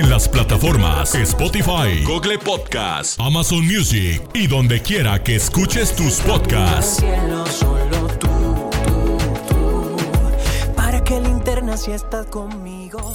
en las plataformas Spotify, Google Podcast, Amazon Music y donde quiera que escuches tus podcasts. Para que si estás conmigo.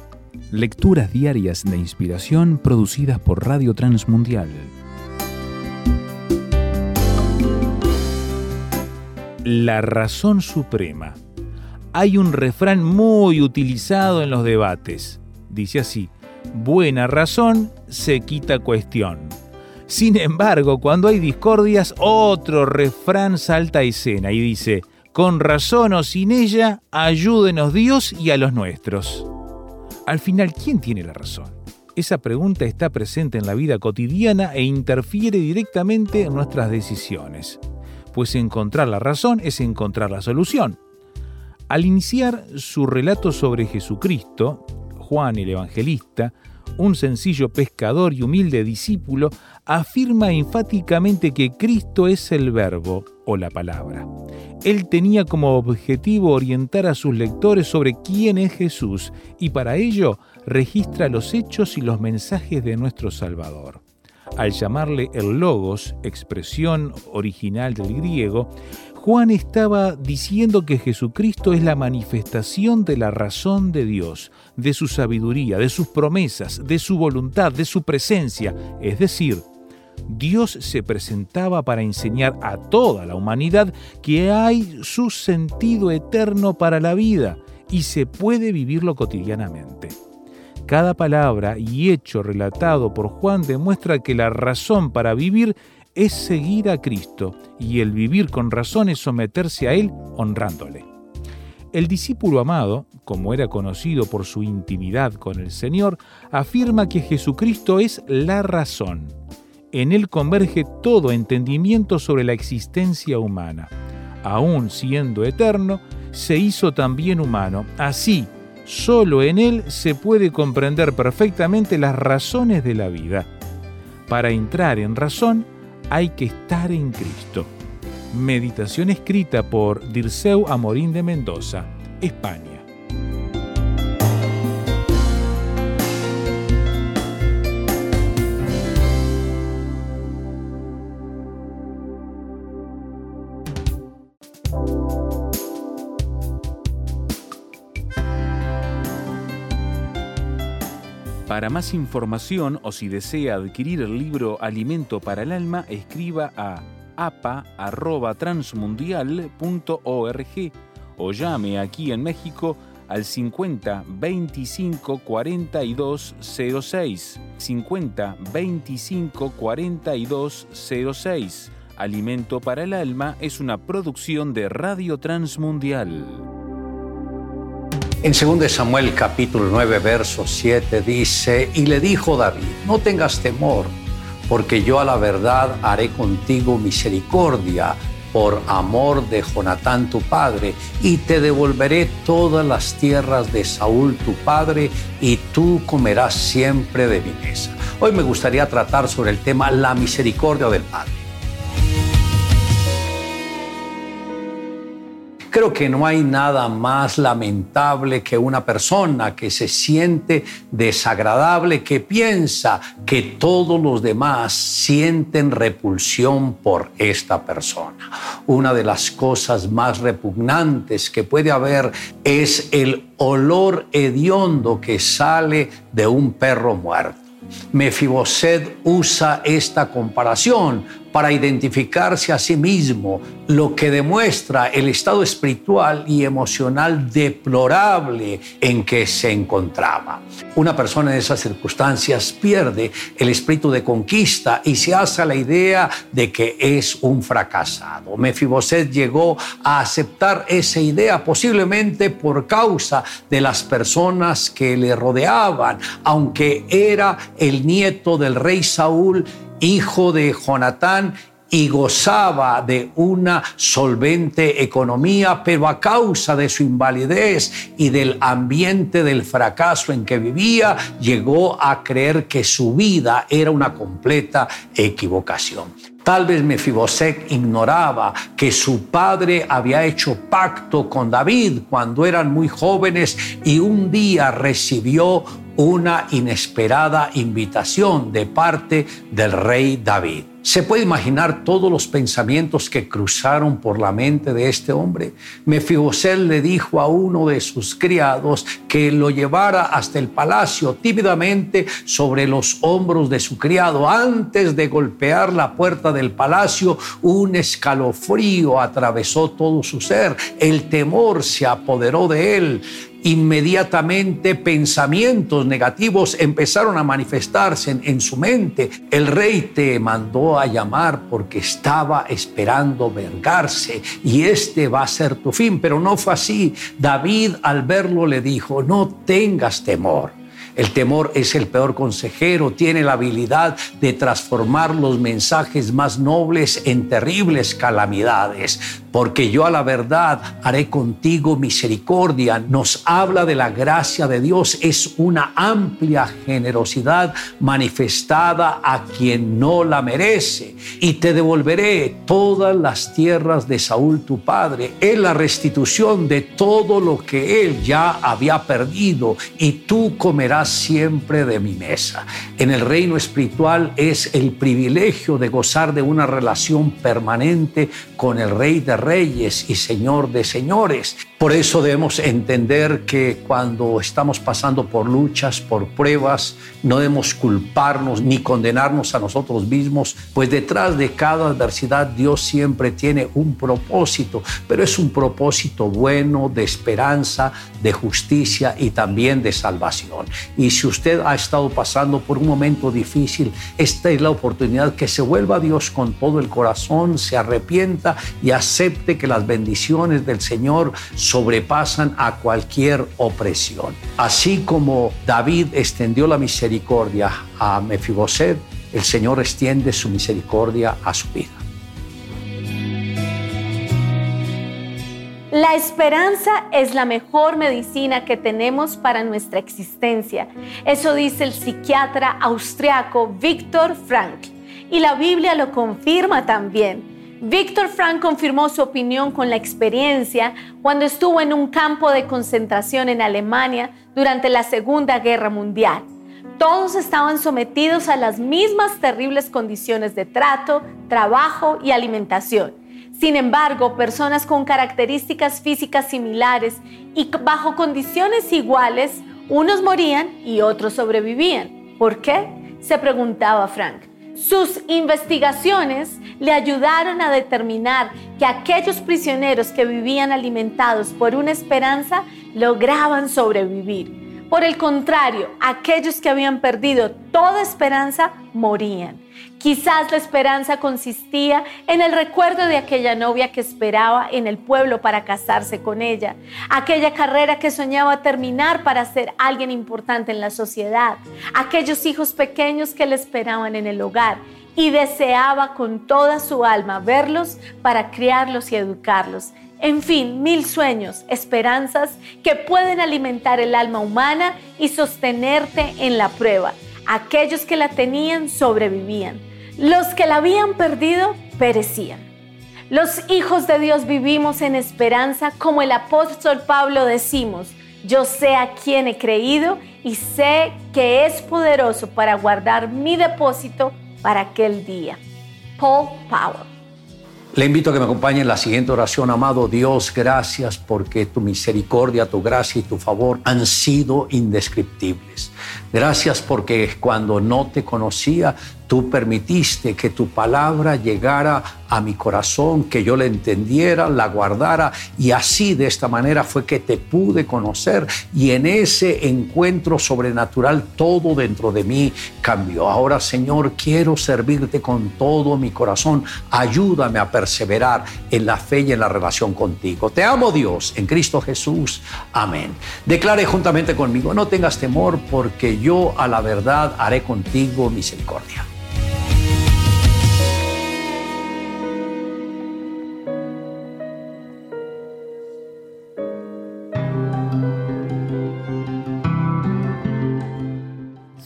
Lecturas diarias de inspiración producidas por Radio Transmundial. La razón suprema. Hay un refrán muy utilizado en los debates. Dice así, buena razón se quita cuestión. Sin embargo, cuando hay discordias, otro refrán salta a escena y dice, con razón o sin ella, ayúdenos Dios y a los nuestros. Al final, ¿quién tiene la razón? Esa pregunta está presente en la vida cotidiana e interfiere directamente en nuestras decisiones, pues encontrar la razón es encontrar la solución. Al iniciar su relato sobre Jesucristo, Juan el Evangelista, un sencillo pescador y humilde discípulo, afirma enfáticamente que Cristo es el verbo o la palabra. Él tenía como objetivo orientar a sus lectores sobre quién es Jesús y para ello registra los hechos y los mensajes de nuestro Salvador. Al llamarle el logos, expresión original del griego, Juan estaba diciendo que Jesucristo es la manifestación de la razón de Dios, de su sabiduría, de sus promesas, de su voluntad, de su presencia, es decir, Dios se presentaba para enseñar a toda la humanidad que hay su sentido eterno para la vida y se puede vivirlo cotidianamente. Cada palabra y hecho relatado por Juan demuestra que la razón para vivir es seguir a Cristo y el vivir con razón es someterse a Él honrándole. El discípulo amado, como era conocido por su intimidad con el Señor, afirma que Jesucristo es la razón. En Él converge todo entendimiento sobre la existencia humana. Aún siendo eterno, se hizo también humano. Así, solo en Él se puede comprender perfectamente las razones de la vida. Para entrar en razón, hay que estar en Cristo. Meditación escrita por Dirceu Amorín de Mendoza, España. Para más información o si desea adquirir el libro Alimento para el Alma, escriba a apa.transmundial.org o llame aquí en México al 50 25 42 06. 50 25 42 06. Alimento para el Alma es una producción de Radio Transmundial. En 2 Samuel capítulo 9, verso 7 dice, y le dijo David, no tengas temor, porque yo a la verdad haré contigo misericordia por amor de Jonatán tu padre, y te devolveré todas las tierras de Saúl tu padre, y tú comerás siempre de mi mesa. Hoy me gustaría tratar sobre el tema la misericordia del Padre. Creo que no hay nada más lamentable que una persona que se siente desagradable, que piensa que todos los demás sienten repulsión por esta persona. Una de las cosas más repugnantes que puede haber es el olor hediondo que sale de un perro muerto. Mefiboset usa esta comparación para identificarse a sí mismo, lo que demuestra el estado espiritual y emocional deplorable en que se encontraba. Una persona en esas circunstancias pierde el espíritu de conquista y se hace la idea de que es un fracasado. Mefiboset llegó a aceptar esa idea posiblemente por causa de las personas que le rodeaban, aunque era el nieto del rey Saúl hijo de Jonatán y gozaba de una solvente economía, pero a causa de su invalidez y del ambiente del fracaso en que vivía, llegó a creer que su vida era una completa equivocación. Tal vez Mefiboset ignoraba que su padre había hecho pacto con David cuando eran muy jóvenes y un día recibió una inesperada invitación de parte del rey David. ¿Se puede imaginar todos los pensamientos que cruzaron por la mente de este hombre? Mefiboset le dijo a uno de sus criados que lo llevara hasta el palacio tímidamente sobre los hombros de su criado. Antes de golpear la puerta del palacio, un escalofrío atravesó todo su ser. El temor se apoderó de él inmediatamente pensamientos negativos empezaron a manifestarse en, su mente. El rey te mandó a llamar porque estaba esperando vergarse y este va a ser tu fin, pero no fue así. David al verlo le dijo, no tengas temor. El temor es el peor consejero, tiene la habilidad de transformar los mensajes más nobles en terribles calamidades porque yo a la verdad haré contigo misericordia. Nos habla de la gracia de Dios, es una amplia generosidad manifestada a quien no la merece. Y te devolveré todas las tierras de Saúl tu padre, es la restitución de todo lo que él ya había perdido, y tú comerás siempre de mi mesa. En el reino espiritual es el privilegio de gozar de una relación permanente con el rey de reyes y señor de señores. Por eso debemos entender que cuando estamos pasando por luchas, por pruebas, no debemos culparnos ni condenarnos a nosotros mismos, pues detrás de cada adversidad Dios siempre tiene un propósito, pero es un propósito bueno, de esperanza, de justicia y también de salvación. Y si usted ha estado pasando por un momento difícil, esta es la oportunidad que se vuelva a Dios con todo el corazón, se arrepienta y acepte que las bendiciones del Señor sobrepasan a cualquier opresión. Así como David extendió la misericordia a Mefiboset, el Señor extiende su misericordia a su vida. La esperanza es la mejor medicina que tenemos para nuestra existencia. Eso dice el psiquiatra austriaco Viktor Frankl. Y la Biblia lo confirma también. Víctor Frank confirmó su opinión con la experiencia cuando estuvo en un campo de concentración en Alemania durante la Segunda Guerra Mundial. Todos estaban sometidos a las mismas terribles condiciones de trato, trabajo y alimentación. Sin embargo, personas con características físicas similares y bajo condiciones iguales, unos morían y otros sobrevivían. ¿Por qué? Se preguntaba Frank. Sus investigaciones le ayudaron a determinar que aquellos prisioneros que vivían alimentados por una esperanza lograban sobrevivir. Por el contrario, aquellos que habían perdido toda esperanza morían. Quizás la esperanza consistía en el recuerdo de aquella novia que esperaba en el pueblo para casarse con ella, aquella carrera que soñaba terminar para ser alguien importante en la sociedad, aquellos hijos pequeños que le esperaban en el hogar y deseaba con toda su alma verlos para criarlos y educarlos. En fin, mil sueños, esperanzas que pueden alimentar el alma humana y sostenerte en la prueba. Aquellos que la tenían sobrevivían. Los que la habían perdido perecían. Los hijos de Dios vivimos en esperanza, como el apóstol Pablo decimos, yo sé a quién he creído y sé que es poderoso para guardar mi depósito para aquel día. Paul Powell. Le invito a que me acompañe en la siguiente oración. Amado Dios, gracias porque tu misericordia, tu gracia y tu favor han sido indescriptibles. Gracias porque cuando no te conocía, tú permitiste que tu palabra llegara a mi corazón, que yo la entendiera, la guardara y así de esta manera fue que te pude conocer y en ese encuentro sobrenatural todo dentro de mí cambió. Ahora Señor, quiero servirte con todo mi corazón. Ayúdame a perseverar en la fe y en la relación contigo. Te amo Dios en Cristo Jesús. Amén. Declare juntamente conmigo, no tengas temor porque yo a la verdad haré contigo misericordia.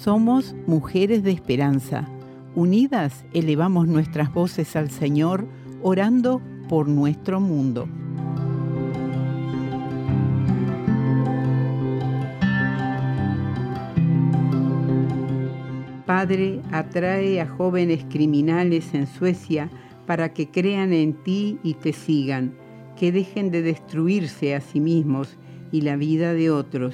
Somos mujeres de esperanza. Unidas elevamos nuestras voces al Señor, orando por nuestro mundo. Padre, atrae a jóvenes criminales en Suecia para que crean en ti y te sigan, que dejen de destruirse a sí mismos y la vida de otros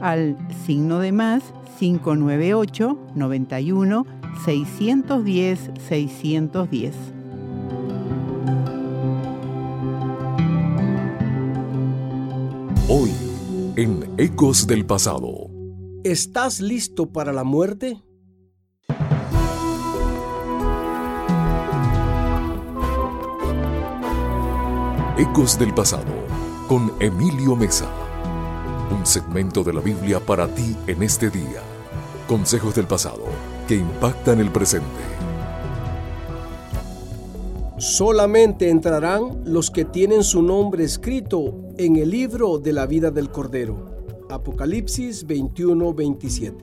al signo de más 598 91 610 610. Hoy, en Ecos del Pasado. ¿Estás listo para la muerte? Ecos del Pasado, con Emilio Mesa segmento de la Biblia para ti en este día. Consejos del pasado que impactan el presente. Solamente entrarán los que tienen su nombre escrito en el libro de la vida del Cordero. Apocalipsis 21-27.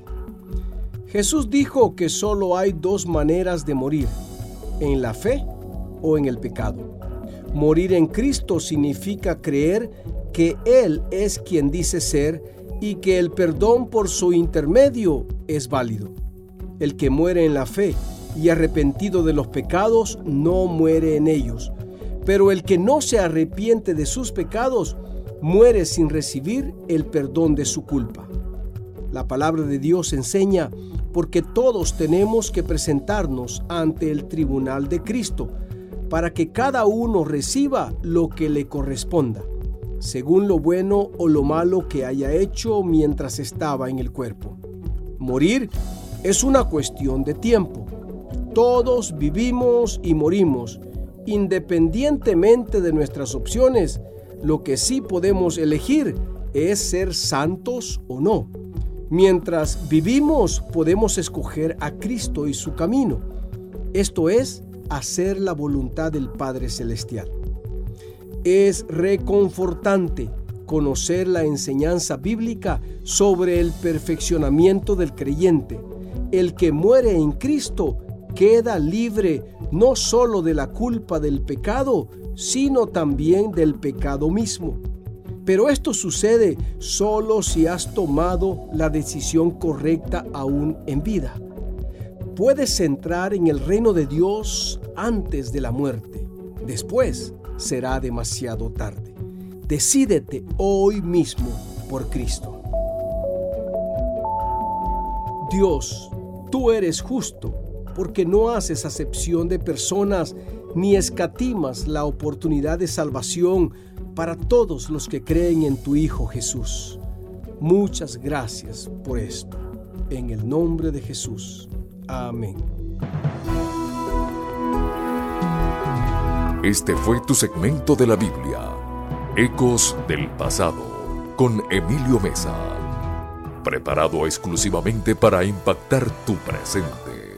Jesús dijo que solo hay dos maneras de morir, en la fe o en el pecado. Morir en Cristo significa creer que Él es quien dice ser y que el perdón por su intermedio es válido. El que muere en la fe y arrepentido de los pecados no muere en ellos, pero el que no se arrepiente de sus pecados muere sin recibir el perdón de su culpa. La palabra de Dios enseña porque todos tenemos que presentarnos ante el tribunal de Cristo para que cada uno reciba lo que le corresponda según lo bueno o lo malo que haya hecho mientras estaba en el cuerpo. Morir es una cuestión de tiempo. Todos vivimos y morimos, independientemente de nuestras opciones. Lo que sí podemos elegir es ser santos o no. Mientras vivimos podemos escoger a Cristo y su camino. Esto es hacer la voluntad del Padre Celestial. Es reconfortante conocer la enseñanza bíblica sobre el perfeccionamiento del creyente. El que muere en Cristo queda libre no solo de la culpa del pecado, sino también del pecado mismo. Pero esto sucede solo si has tomado la decisión correcta aún en vida. Puedes entrar en el reino de Dios antes de la muerte. Después, será demasiado tarde. Decídete hoy mismo por Cristo. Dios, tú eres justo porque no haces acepción de personas ni escatimas la oportunidad de salvación para todos los que creen en tu Hijo Jesús. Muchas gracias por esto. En el nombre de Jesús. Amén. Este fue tu segmento de la Biblia, Ecos del Pasado, con Emilio Mesa, preparado exclusivamente para impactar tu presente.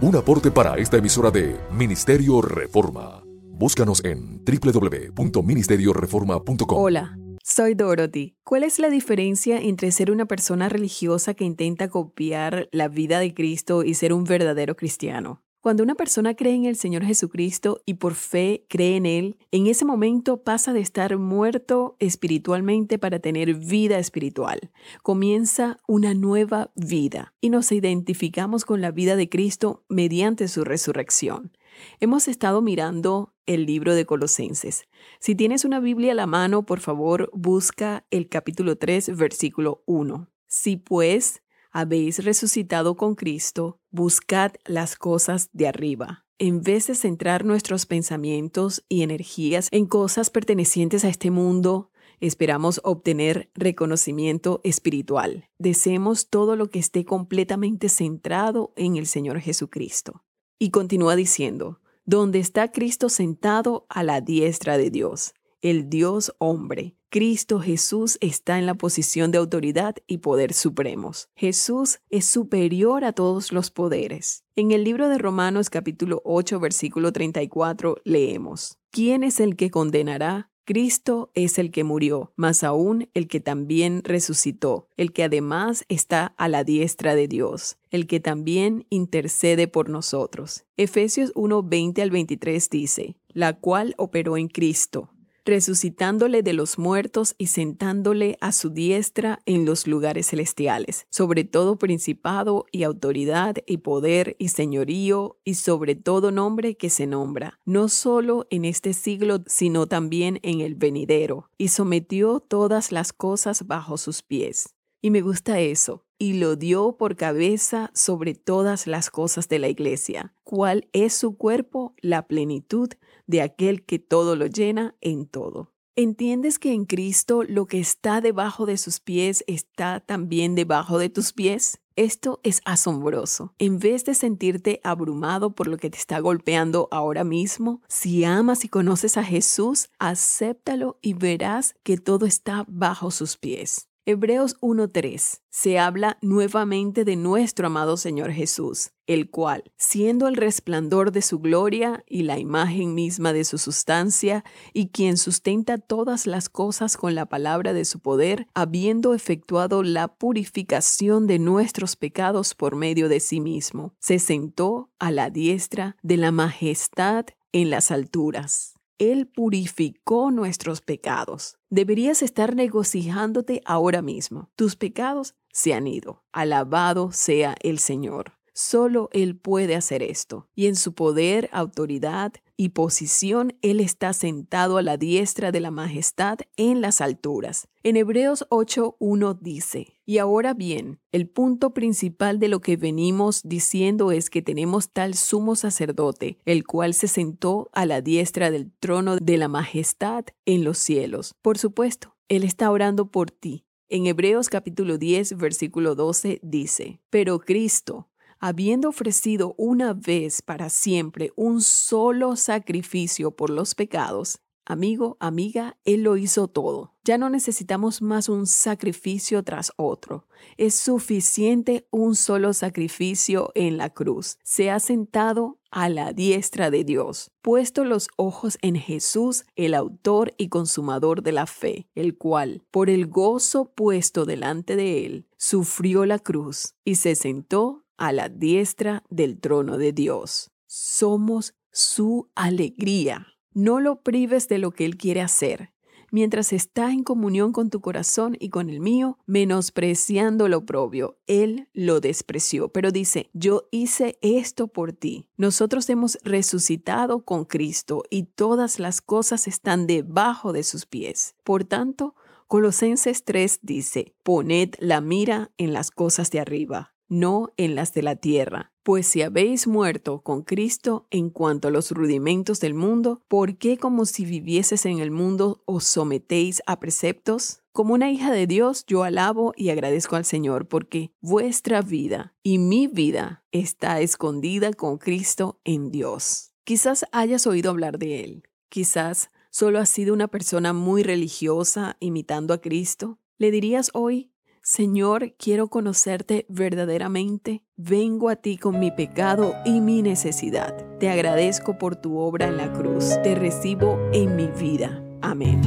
Un aporte para esta emisora de Ministerio Reforma. Búscanos en www.ministerioreforma.com. Hola, soy Dorothy. ¿Cuál es la diferencia entre ser una persona religiosa que intenta copiar la vida de Cristo y ser un verdadero cristiano? Cuando una persona cree en el Señor Jesucristo y por fe cree en Él, en ese momento pasa de estar muerto espiritualmente para tener vida espiritual. Comienza una nueva vida y nos identificamos con la vida de Cristo mediante su resurrección. Hemos estado mirando el libro de Colosenses. Si tienes una Biblia a la mano, por favor, busca el capítulo 3, versículo 1. Si pues habéis resucitado con Cristo, buscad las cosas de arriba. En vez de centrar nuestros pensamientos y energías en cosas pertenecientes a este mundo, esperamos obtener reconocimiento espiritual. Deseemos todo lo que esté completamente centrado en el Señor Jesucristo. Y continúa diciendo, donde está Cristo sentado a la diestra de Dios, el Dios hombre, Cristo Jesús está en la posición de autoridad y poder supremos. Jesús es superior a todos los poderes. En el libro de Romanos capítulo 8 versículo 34 leemos, ¿quién es el que condenará? Cristo es el que murió, más aún el que también resucitó, el que además está a la diestra de Dios, el que también intercede por nosotros. Efesios 1, 20 al 23 dice, la cual operó en Cristo resucitándole de los muertos y sentándole a su diestra en los lugares celestiales, sobre todo principado y autoridad y poder y señorío y sobre todo nombre que se nombra, no solo en este siglo, sino también en el venidero, y sometió todas las cosas bajo sus pies. Y me gusta eso, y lo dio por cabeza sobre todas las cosas de la iglesia, cuál es su cuerpo, la plenitud de aquel que todo lo llena en todo. ¿Entiendes que en Cristo lo que está debajo de sus pies está también debajo de tus pies? Esto es asombroso. En vez de sentirte abrumado por lo que te está golpeando ahora mismo, si amas y conoces a Jesús, acéptalo y verás que todo está bajo sus pies. Hebreos 1.3 se habla nuevamente de nuestro amado Señor Jesús, el cual, siendo el resplandor de su gloria y la imagen misma de su sustancia, y quien sustenta todas las cosas con la palabra de su poder, habiendo efectuado la purificación de nuestros pecados por medio de sí mismo, se sentó a la diestra de la majestad en las alturas. Él purificó nuestros pecados. Deberías estar regocijándote ahora mismo. Tus pecados se han ido. Alabado sea el Señor. Solo Él puede hacer esto. Y en su poder, autoridad y posición, Él está sentado a la diestra de la majestad en las alturas. En Hebreos 8.1 dice, y ahora bien, el punto principal de lo que venimos diciendo es que tenemos tal sumo sacerdote, el cual se sentó a la diestra del trono de la majestad en los cielos. Por supuesto, Él está orando por ti. En Hebreos capítulo 10, versículo 12 dice, pero Cristo, habiendo ofrecido una vez para siempre un solo sacrificio por los pecados, amigo, amiga, Él lo hizo todo. Ya no necesitamos más un sacrificio tras otro. Es suficiente un solo sacrificio en la cruz. Se ha sentado a la diestra de Dios, puesto los ojos en Jesús, el autor y consumador de la fe, el cual, por el gozo puesto delante de él, sufrió la cruz y se sentó a la diestra del trono de Dios. Somos su alegría. No lo prives de lo que Él quiere hacer. Mientras está en comunión con tu corazón y con el mío, menospreciando lo propio, Él lo despreció, pero dice, yo hice esto por ti. Nosotros hemos resucitado con Cristo y todas las cosas están debajo de sus pies. Por tanto, Colosenses 3 dice, poned la mira en las cosas de arriba no en las de la tierra. Pues si habéis muerto con Cristo en cuanto a los rudimentos del mundo, ¿por qué como si vivieses en el mundo os sometéis a preceptos? Como una hija de Dios, yo alabo y agradezco al Señor porque vuestra vida y mi vida está escondida con Cristo en Dios. Quizás hayas oído hablar de Él. Quizás solo has sido una persona muy religiosa imitando a Cristo. Le dirías hoy, Señor, quiero conocerte verdaderamente. Vengo a ti con mi pecado y mi necesidad. Te agradezco por tu obra en la cruz. Te recibo en mi vida. Amén.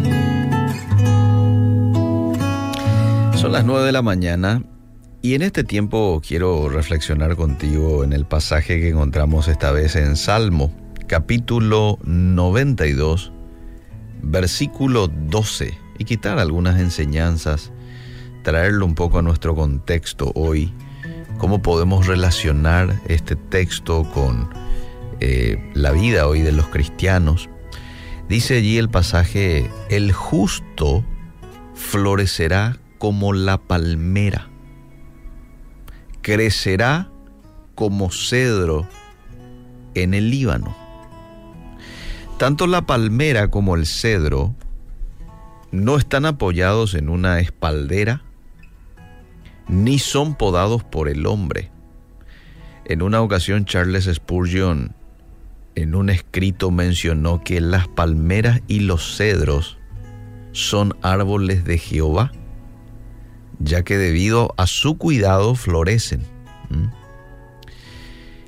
Son las 9 de la mañana y en este tiempo quiero reflexionar contigo en el pasaje que encontramos esta vez en Salmo, capítulo 92, versículo 12, y quitar algunas enseñanzas, traerlo un poco a nuestro contexto hoy, cómo podemos relacionar este texto con eh, la vida hoy de los cristianos. Dice allí el pasaje, el justo florecerá como la palmera crecerá como cedro en el Líbano. Tanto la palmera como el cedro no están apoyados en una espaldera ni son podados por el hombre. En una ocasión Charles Spurgeon en un escrito mencionó que las palmeras y los cedros son árboles de Jehová ya que debido a su cuidado florecen.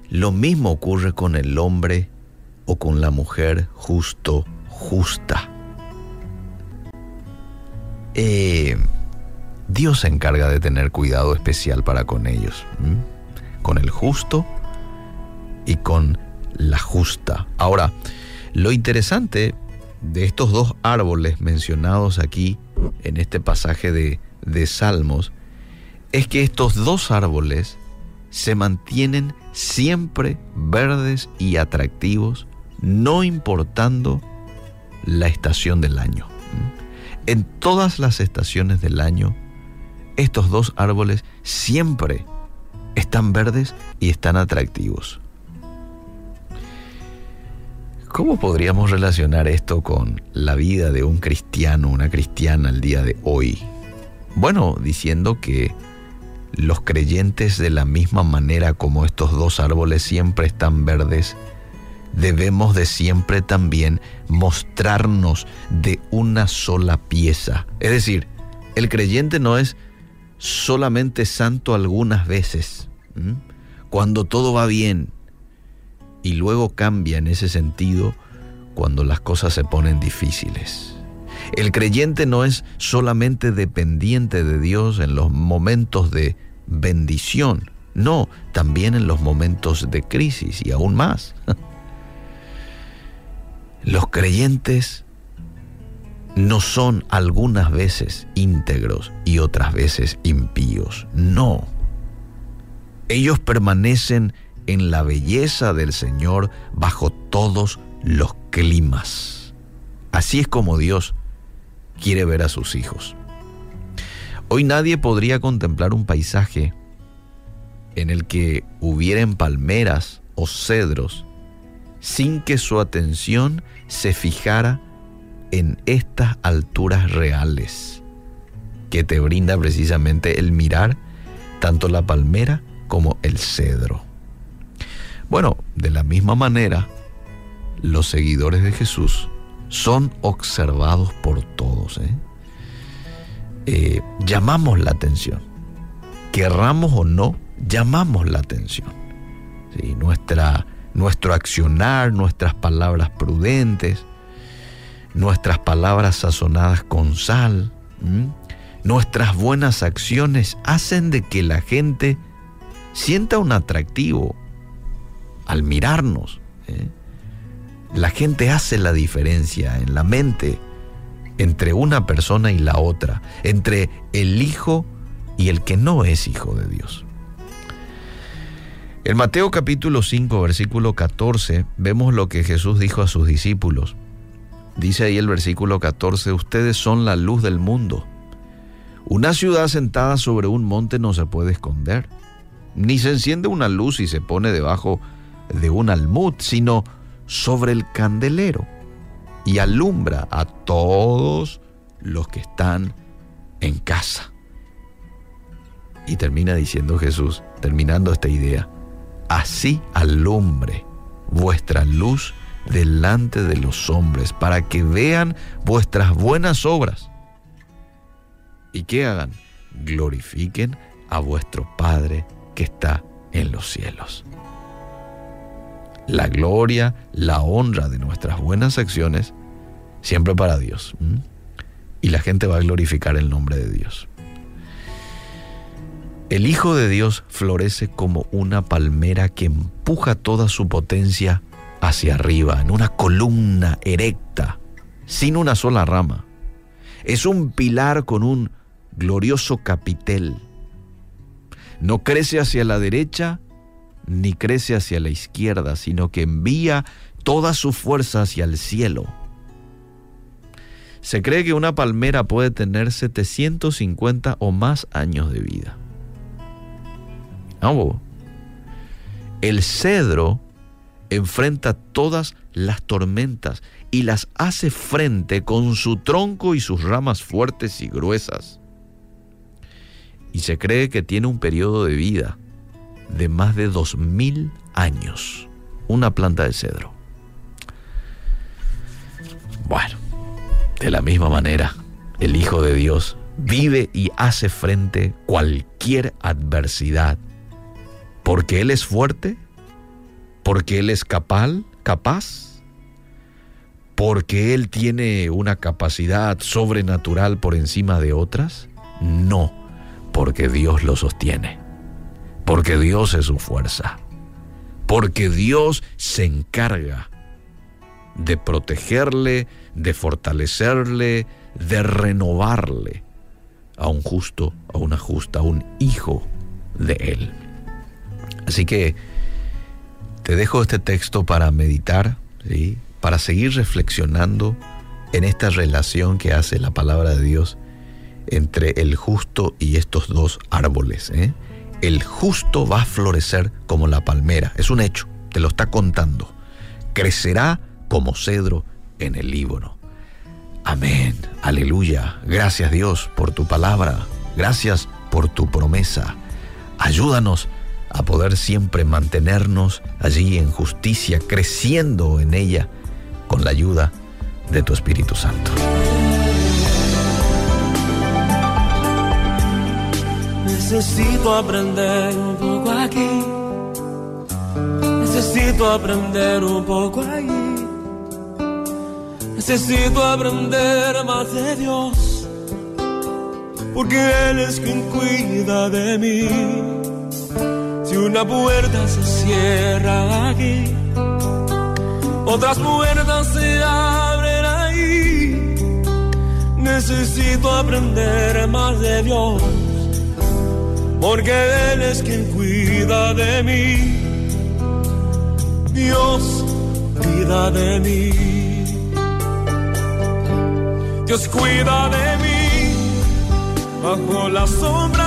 Lo mismo ocurre con el hombre o con la mujer justo, justa. Eh, Dios se encarga de tener cuidado especial para con ellos, con el justo y con la justa. Ahora, lo interesante de estos dos árboles mencionados aquí en este pasaje de de Salmos es que estos dos árboles se mantienen siempre verdes y atractivos, no importando la estación del año. En todas las estaciones del año, estos dos árboles siempre están verdes y están atractivos. ¿Cómo podríamos relacionar esto con la vida de un cristiano, una cristiana al día de hoy? Bueno, diciendo que los creyentes de la misma manera como estos dos árboles siempre están verdes, debemos de siempre también mostrarnos de una sola pieza. Es decir, el creyente no es solamente santo algunas veces, cuando todo va bien, y luego cambia en ese sentido cuando las cosas se ponen difíciles. El creyente no es solamente dependiente de Dios en los momentos de bendición, no, también en los momentos de crisis y aún más. Los creyentes no son algunas veces íntegros y otras veces impíos, no. Ellos permanecen en la belleza del Señor bajo todos los climas. Así es como Dios quiere ver a sus hijos. Hoy nadie podría contemplar un paisaje en el que hubieran palmeras o cedros sin que su atención se fijara en estas alturas reales que te brinda precisamente el mirar tanto la palmera como el cedro. Bueno, de la misma manera, los seguidores de Jesús son observados por todos. ¿eh? Eh, llamamos la atención. Querramos o no, llamamos la atención. Nuestra, nuestro accionar, nuestras palabras prudentes, nuestras palabras sazonadas con sal, nuestras buenas acciones hacen de que la gente sienta un atractivo al mirarnos. ¿eh? La gente hace la diferencia en la mente entre una persona y la otra, entre el hijo y el que no es hijo de Dios. En Mateo capítulo 5, versículo 14, vemos lo que Jesús dijo a sus discípulos. Dice ahí el versículo 14, ustedes son la luz del mundo. Una ciudad sentada sobre un monte no se puede esconder, ni se enciende una luz y se pone debajo de un almud, sino sobre el candelero y alumbra a todos los que están en casa. Y termina diciendo Jesús, terminando esta idea, así alumbre vuestra luz delante de los hombres, para que vean vuestras buenas obras. ¿Y qué hagan? glorifiquen a vuestro Padre que está en los cielos. La gloria, la honra de nuestras buenas acciones, siempre para Dios. Y la gente va a glorificar el nombre de Dios. El Hijo de Dios florece como una palmera que empuja toda su potencia hacia arriba, en una columna erecta, sin una sola rama. Es un pilar con un glorioso capitel. No crece hacia la derecha ni crece hacia la izquierda, sino que envía toda su fuerza hacia el cielo. Se cree que una palmera puede tener 750 o más años de vida. El cedro enfrenta todas las tormentas y las hace frente con su tronco y sus ramas fuertes y gruesas. Y se cree que tiene un periodo de vida de más de dos mil años. Una planta de cedro. Bueno, de la misma manera, el Hijo de Dios vive y hace frente cualquier adversidad. Porque Él es fuerte, porque Él es capaz, capaz, porque Él tiene una capacidad sobrenatural por encima de otras. No, porque Dios lo sostiene porque Dios es su fuerza, porque Dios se encarga de protegerle, de fortalecerle, de renovarle a un justo, a una justa, a un hijo de Él. Así que te dejo este texto para meditar, ¿sí? para seguir reflexionando en esta relación que hace la palabra de Dios entre el justo y estos dos árboles. ¿eh? el justo va a florecer como la palmera. Es un hecho, te lo está contando. Crecerá como cedro en el Líbano. Amén, aleluya. Gracias Dios por tu palabra. Gracias por tu promesa. Ayúdanos a poder siempre mantenernos allí en justicia, creciendo en ella con la ayuda de tu Espíritu Santo. Necesito aprender un poco aquí. Necesito aprender un poco allí. Necesito aprender más de Dios. Porque Él es quien cuida de mí. Si una puerta se cierra aquí, otras puertas se abren ahí. Necesito aprender más de Dios porque Él es quien cuida de mí. Dios cuida de mí. Dios cuida de mí bajo la sombra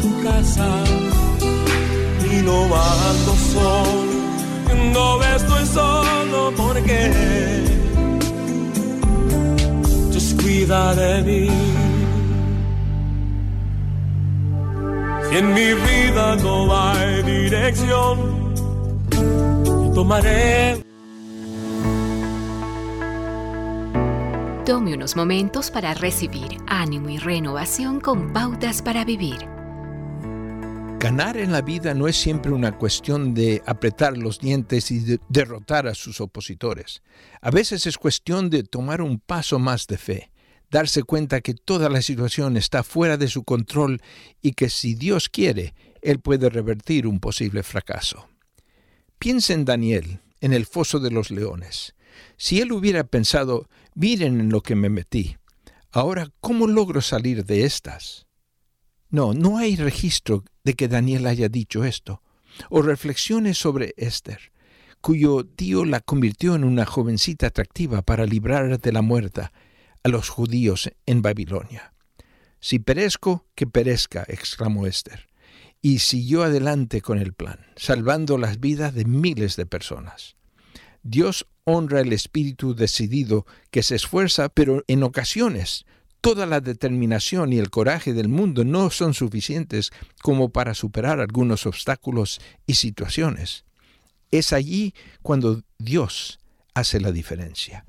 Su casa y no ando solo. No estoy solo porque Dios cuida de mí. en mi vida no hay dirección, tomaré. Tome unos momentos para recibir ánimo y renovación con pautas para vivir. Ganar en la vida no es siempre una cuestión de apretar los dientes y derrotar a sus opositores. A veces es cuestión de tomar un paso más de fe darse cuenta que toda la situación está fuera de su control y que si Dios quiere, Él puede revertir un posible fracaso. Piensa en Daniel, en el foso de los leones. Si él hubiera pensado, miren en lo que me metí, ahora, ¿cómo logro salir de estas? No, no hay registro de que Daniel haya dicho esto. O reflexiones sobre Esther, cuyo tío la convirtió en una jovencita atractiva para librar de la muerte a los judíos en Babilonia. Si perezco, que perezca, exclamó Esther, y siguió adelante con el plan, salvando las vidas de miles de personas. Dios honra el espíritu decidido que se esfuerza, pero en ocasiones toda la determinación y el coraje del mundo no son suficientes como para superar algunos obstáculos y situaciones. Es allí cuando Dios hace la diferencia.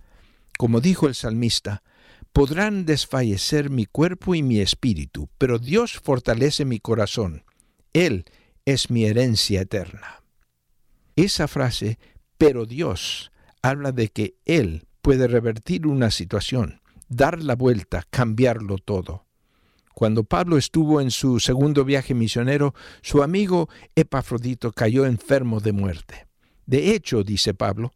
Como dijo el salmista, podrán desfallecer mi cuerpo y mi espíritu, pero Dios fortalece mi corazón. Él es mi herencia eterna. Esa frase, pero Dios, habla de que Él puede revertir una situación, dar la vuelta, cambiarlo todo. Cuando Pablo estuvo en su segundo viaje misionero, su amigo Epafrodito cayó enfermo de muerte. De hecho, dice Pablo,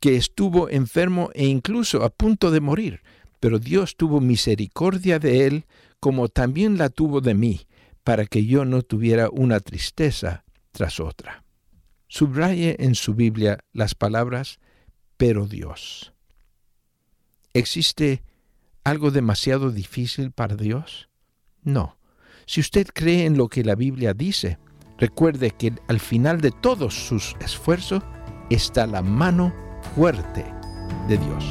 que estuvo enfermo e incluso a punto de morir, pero Dios tuvo misericordia de él como también la tuvo de mí, para que yo no tuviera una tristeza tras otra. Subraye en su Biblia las palabras pero Dios. ¿Existe algo demasiado difícil para Dios? No. Si usted cree en lo que la Biblia dice, recuerde que al final de todos sus esfuerzos está la mano fuerte de Dios.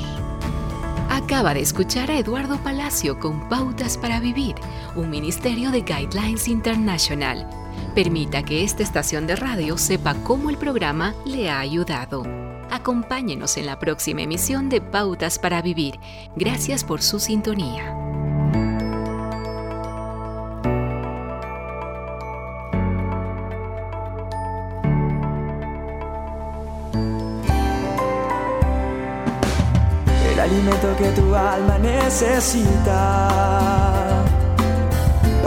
Acaba de escuchar a Eduardo Palacio con Pautas para Vivir, un ministerio de Guidelines International. Permita que esta estación de radio sepa cómo el programa le ha ayudado. Acompáñenos en la próxima emisión de Pautas para Vivir. Gracias por su sintonía. El alimento que tu alma necesita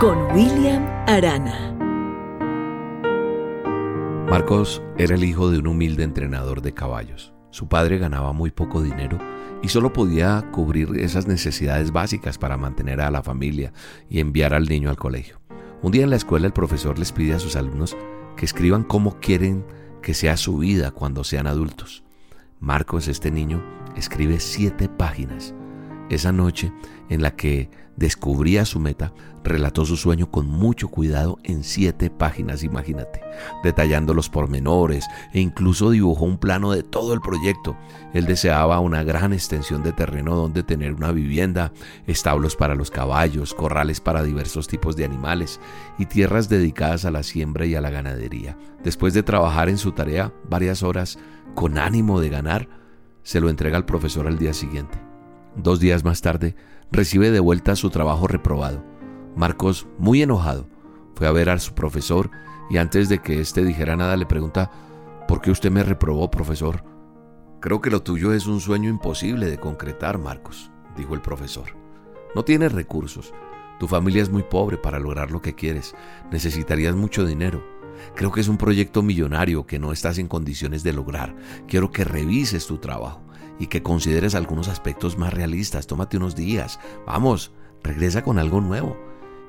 con William Arana. Marcos era el hijo de un humilde entrenador de caballos. Su padre ganaba muy poco dinero y solo podía cubrir esas necesidades básicas para mantener a la familia y enviar al niño al colegio. Un día en la escuela el profesor les pide a sus alumnos que escriban cómo quieren que sea su vida cuando sean adultos. Marcos, este niño, escribe siete páginas. Esa noche en la que descubría su meta, relató su sueño con mucho cuidado en siete páginas, imagínate, detallando los pormenores e incluso dibujó un plano de todo el proyecto. Él deseaba una gran extensión de terreno donde tener una vivienda, establos para los caballos, corrales para diversos tipos de animales y tierras dedicadas a la siembra y a la ganadería. Después de trabajar en su tarea varias horas con ánimo de ganar, se lo entrega al profesor al día siguiente. Dos días más tarde, recibe de vuelta su trabajo reprobado. Marcos, muy enojado, fue a ver a su profesor y antes de que éste dijera nada le pregunta, ¿por qué usted me reprobó, profesor? Creo que lo tuyo es un sueño imposible de concretar, Marcos, dijo el profesor. No tienes recursos. Tu familia es muy pobre para lograr lo que quieres. Necesitarías mucho dinero. Creo que es un proyecto millonario que no estás en condiciones de lograr. Quiero que revises tu trabajo y que consideres algunos aspectos más realistas. Tómate unos días. Vamos, regresa con algo nuevo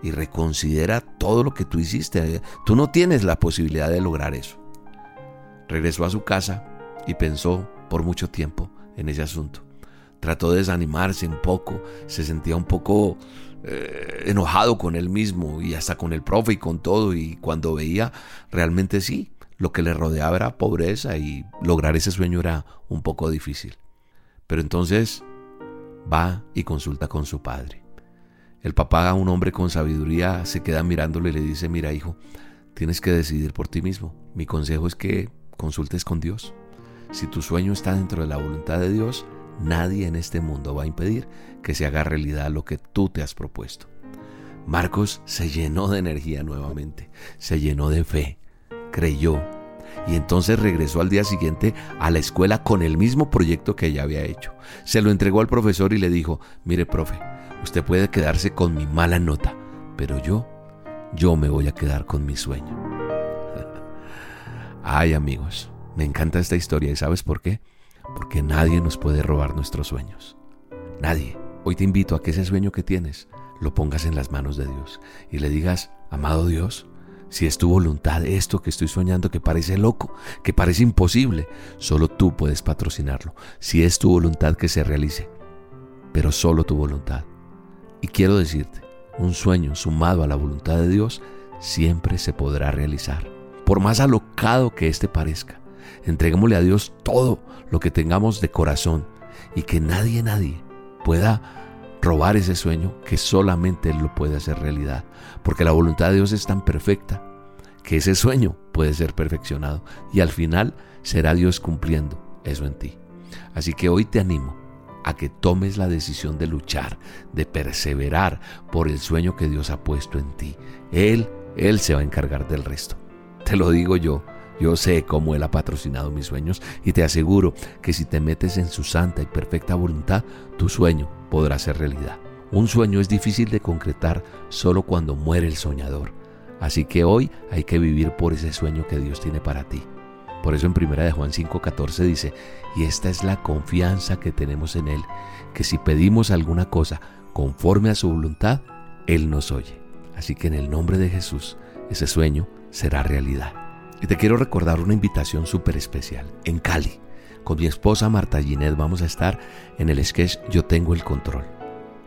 y reconsidera todo lo que tú hiciste. Tú no tienes la posibilidad de lograr eso. Regresó a su casa y pensó por mucho tiempo en ese asunto. Trató de desanimarse un poco, se sentía un poco eh, enojado con él mismo y hasta con el profe y con todo y cuando veía realmente sí, lo que le rodeaba era pobreza y lograr ese sueño era un poco difícil. Pero entonces va y consulta con su padre. El papá, un hombre con sabiduría, se queda mirándolo y le dice, mira hijo, tienes que decidir por ti mismo. Mi consejo es que consultes con Dios. Si tu sueño está dentro de la voluntad de Dios, nadie en este mundo va a impedir que se haga realidad lo que tú te has propuesto. Marcos se llenó de energía nuevamente, se llenó de fe, creyó, Y entonces regresó al día siguiente a la escuela con el mismo proyecto que ella había hecho. Se lo entregó al profesor y le dijo, mire profe, usted puede quedarse con mi mala nota, pero yo, yo me voy a quedar con mi sueño. Ay amigos, me encanta esta historia y ¿sabes por qué? Porque nadie nos puede robar nuestros sueños. Nadie. Hoy te invito a que ese sueño que tienes lo pongas en las manos de Dios y le digas, amado Dios, si es tu voluntad esto que estoy soñando que parece loco, que parece imposible, solo tú puedes patrocinarlo. Si es tu voluntad que se realice, pero solo tu voluntad. Y quiero decirte, un sueño sumado a la voluntad de Dios siempre se podrá realizar. Por más alocado que éste parezca, entreguémosle a Dios todo lo que tengamos de corazón y que nadie, nadie pueda robar ese sueño que solamente Él lo puede hacer realidad. Porque la voluntad de Dios es tan perfecta que ese sueño puede ser perfeccionado y al final será Dios cumpliendo eso en ti. Así que hoy te animo a que tomes la decisión de luchar, de perseverar por el sueño que Dios ha puesto en ti. Él, Él se va a encargar del resto. Te lo digo yo, yo sé cómo Él ha patrocinado mis sueños y te aseguro que si te metes en su santa y perfecta voluntad, tu sueño podrá ser realidad. Un sueño es difícil de concretar solo cuando muere el soñador. Así que hoy hay que vivir por ese sueño que Dios tiene para ti. Por eso en 1 de Juan 5:14 dice, y esta es la confianza que tenemos en Él, que si pedimos alguna cosa conforme a su voluntad, Él nos oye. Así que en el nombre de Jesús, ese sueño será realidad. Y te quiero recordar una invitación súper especial. En Cali, con mi esposa Marta Ginet vamos a estar en el sketch Yo tengo el control.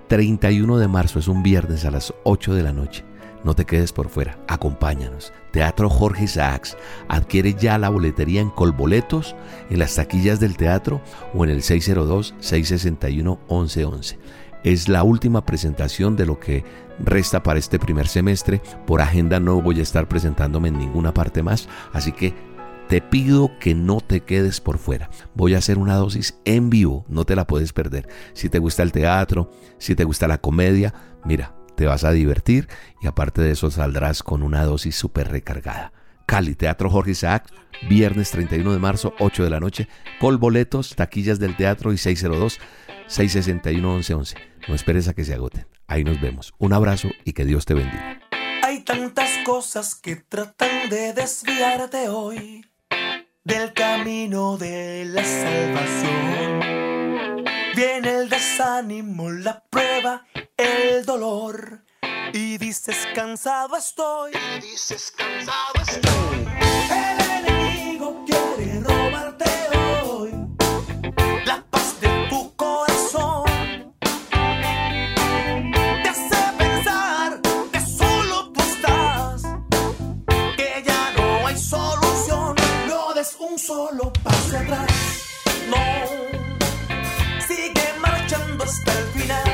31 de marzo es un viernes a las 8 de la noche. No te quedes por fuera, acompáñanos. Teatro Jorge Isaacs. Adquiere ya la boletería en Colboletos, en las taquillas del teatro o en el 602-661-1111. Es la última presentación de lo que resta para este primer semestre. Por agenda no voy a estar presentándome en ninguna parte más, así que te pido que no te quedes por fuera. Voy a hacer una dosis en vivo, no te la puedes perder. Si te gusta el teatro, si te gusta la comedia, mira, te vas a divertir y aparte de eso saldrás con una dosis súper recargada. Cali, Teatro Jorge Isaac, viernes 31 de marzo, 8 de la noche, col boletos, taquillas del teatro y 602-661-1111. No esperes a que se agoten. Ahí nos vemos. Un abrazo y que Dios te bendiga. Hay tantas cosas que tratan de desviarte hoy del camino de la salvación. Viene el desánimo, la prueba, el dolor. Y dices cansado estoy. Y dices cansado estoy. El enemigo quiere robarte hoy la paz de tu corazón. Hasta el final.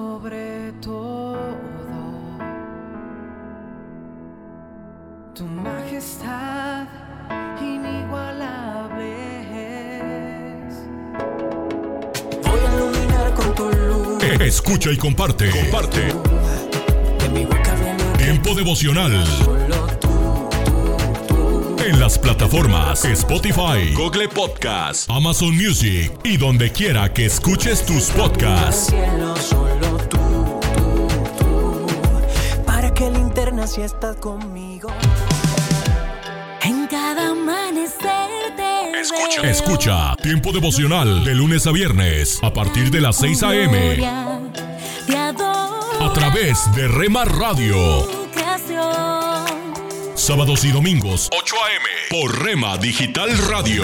Escucha y comparte. Comparte. Tiempo devocional. En las plataformas Spotify, Google Podcast, Amazon Music y donde quiera que escuches tus podcasts. Para que linterna si estás conmigo. En cada amanecer te Escucha. Escucha Tiempo devocional de lunes a viernes a partir de las 6 a.m. A través de Rema Radio. Sábados y domingos, 8 a.m. por Rema Digital Radio.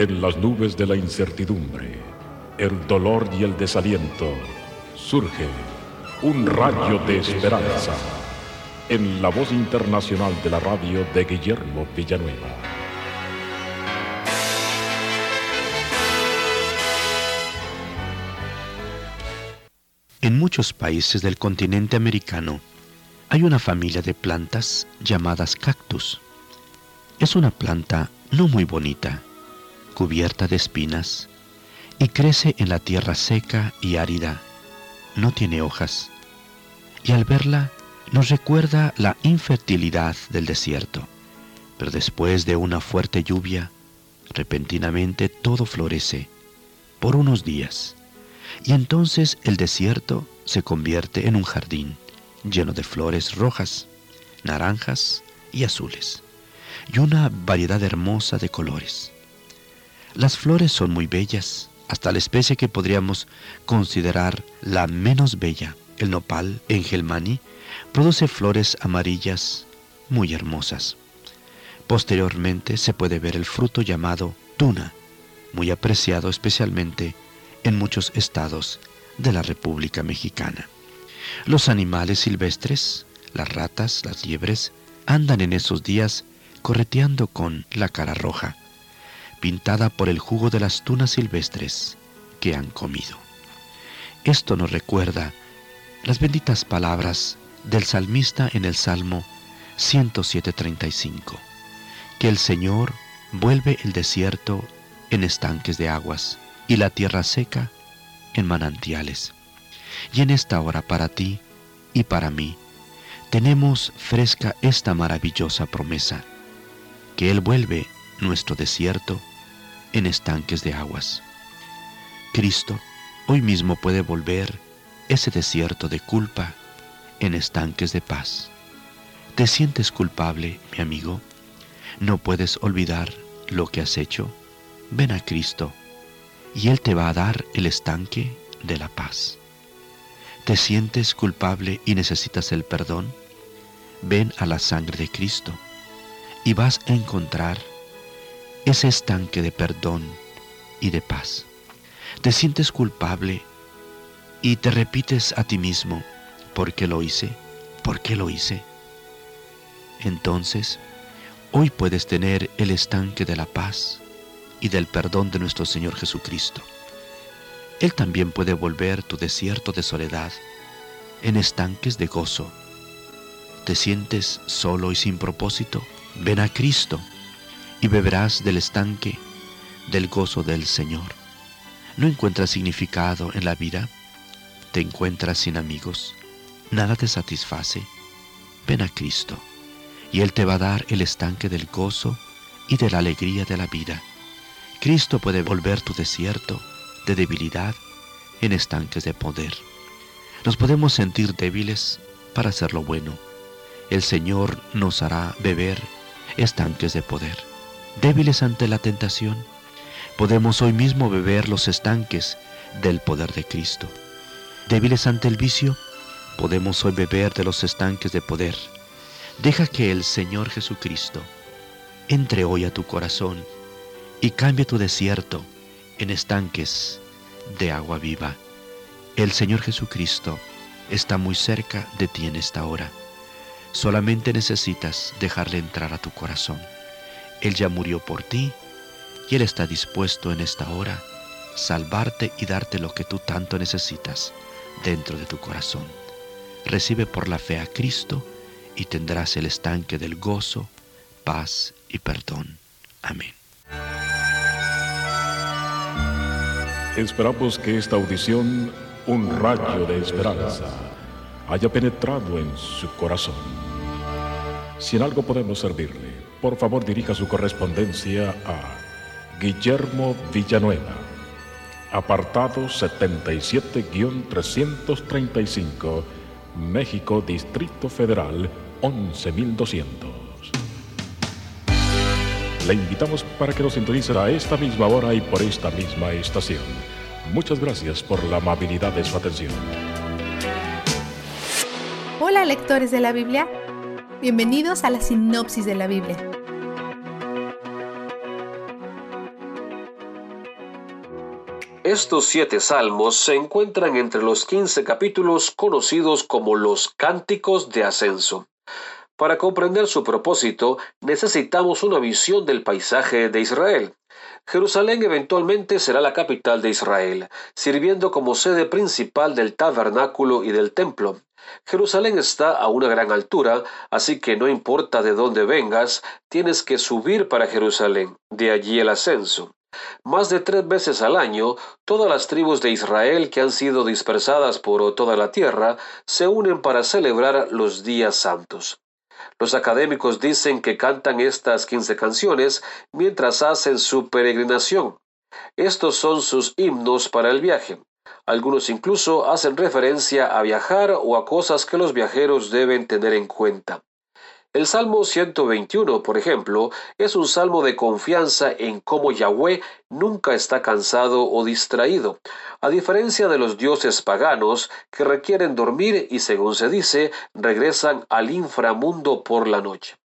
En las nubes de la incertidumbre, el dolor y el desaliento, surge un rayo de esperanza en la voz internacional de la radio de Guillermo Villanueva. En muchos países del continente americano hay una familia de plantas llamadas cactus. Es una planta no muy bonita, cubierta de espinas, y crece en la tierra seca y árida. No tiene hojas, y al verla nos recuerda la infertilidad del desierto. Pero después de una fuerte lluvia, repentinamente todo florece por unos días, y entonces el desierto se convierte en un jardín lleno de flores rojas, naranjas y azules, y una variedad hermosa de colores. Las flores son muy bellas, hasta la especie que podríamos considerar la menos bella, el nopal engelmani, produce flores amarillas muy hermosas. Posteriormente se puede ver el fruto llamado tuna, muy apreciado especialmente en muchos estados de la República Mexicana. Los animales silvestres, las ratas, las liebres, andan en esos días correteando con la cara roja, pintada por el jugo de las tunas silvestres que han comido. Esto nos recuerda las benditas palabras del salmista en el Salmo 107.35, que el Señor vuelve el desierto en estanques de aguas y la tierra seca en manantiales. Y en esta hora para ti y para mí tenemos fresca esta maravillosa promesa, que Él vuelve nuestro desierto en estanques de aguas. Cristo hoy mismo puede volver ese desierto de culpa en estanques de paz. ¿Te sientes culpable, mi amigo? ¿No puedes olvidar lo que has hecho? Ven a Cristo y Él te va a dar el estanque de la paz. ¿Te sientes culpable y necesitas el perdón? Ven a la sangre de Cristo y vas a encontrar ese estanque de perdón y de paz. Te sientes culpable y te repites a ti mismo, ¿por qué lo hice? ¿Por qué lo hice? Entonces, hoy puedes tener el estanque de la paz y del perdón de nuestro Señor Jesucristo. Él también puede volver tu desierto de soledad en estanques de gozo. ¿Te sientes solo y sin propósito? Ven a Cristo y beberás del estanque del gozo del Señor. ¿No encuentras significado en la vida? ¿Te encuentras sin amigos? ¿Nada te satisface? Ven a Cristo y Él te va a dar el estanque del gozo y de la alegría de la vida. Cristo puede volver tu desierto de debilidad en estanques de poder. Nos podemos sentir débiles para hacer lo bueno. El Señor nos hará beber estanques de poder. Débiles ante la tentación, podemos hoy mismo beber los estanques del poder de Cristo. Débiles ante el vicio, podemos hoy beber de los estanques de poder. Deja que el Señor Jesucristo entre hoy a tu corazón y cambie tu desierto en estanques de agua viva. El Señor Jesucristo está muy cerca de ti en esta hora. Solamente necesitas dejarle entrar a tu corazón. Él ya murió por ti y Él está dispuesto en esta hora salvarte y darte lo que tú tanto necesitas dentro de tu corazón. Recibe por la fe a Cristo y tendrás el estanque del gozo, paz y perdón. Amén. Esperamos que esta audición, un rayo de esperanza, haya penetrado en su corazón. Si en algo podemos servirle, por favor dirija su correspondencia a Guillermo Villanueva, apartado 77-335, México, Distrito Federal, 11200. Le invitamos para que nos sintonice a esta misma hora y por esta misma estación. Muchas gracias por la amabilidad de su atención. Hola lectores de la Biblia, bienvenidos a la sinopsis de la Biblia. Estos siete salmos se encuentran entre los quince capítulos conocidos como los Cánticos de Ascenso. Para comprender su propósito, necesitamos una visión del paisaje de Israel. Jerusalén eventualmente será la capital de Israel, sirviendo como sede principal del tabernáculo y del templo. Jerusalén está a una gran altura, así que no importa de dónde vengas, tienes que subir para Jerusalén, de allí el ascenso. Más de tres veces al año, todas las tribus de Israel que han sido dispersadas por toda la tierra se unen para celebrar los días santos. Los académicos dicen que cantan estas quince canciones mientras hacen su peregrinación. Estos son sus himnos para el viaje. Algunos incluso hacen referencia a viajar o a cosas que los viajeros deben tener en cuenta. El Salmo 121, por ejemplo, es un salmo de confianza en cómo Yahweh nunca está cansado o distraído, a diferencia de los dioses paganos que requieren dormir y, según se dice, regresan al inframundo por la noche.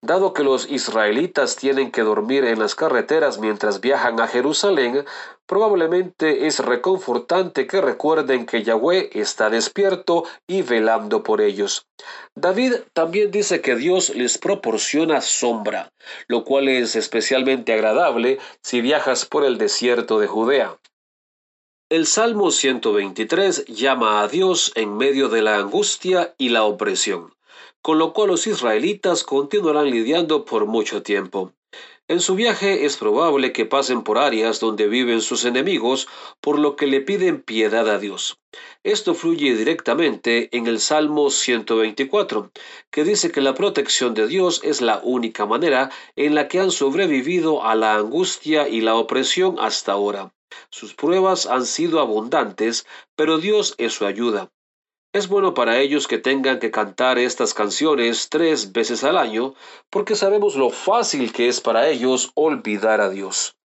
Dado que los israelitas tienen que dormir en las carreteras mientras viajan a Jerusalén, probablemente es reconfortante que recuerden que Yahweh está despierto y velando por ellos. David también dice que Dios les proporciona sombra, lo cual es especialmente agradable si viajas por el desierto de Judea. El Salmo 123 llama a Dios en medio de la angustia y la opresión con lo cual los israelitas continuarán lidiando por mucho tiempo. En su viaje es probable que pasen por áreas donde viven sus enemigos, por lo que le piden piedad a Dios. Esto fluye directamente en el Salmo 124, que dice que la protección de Dios es la única manera en la que han sobrevivido a la angustia y la opresión hasta ahora. Sus pruebas han sido abundantes, pero Dios es su ayuda. Es bueno para ellos que tengan que cantar estas canciones tres veces al año, porque sabemos lo fácil que es para ellos olvidar a Dios.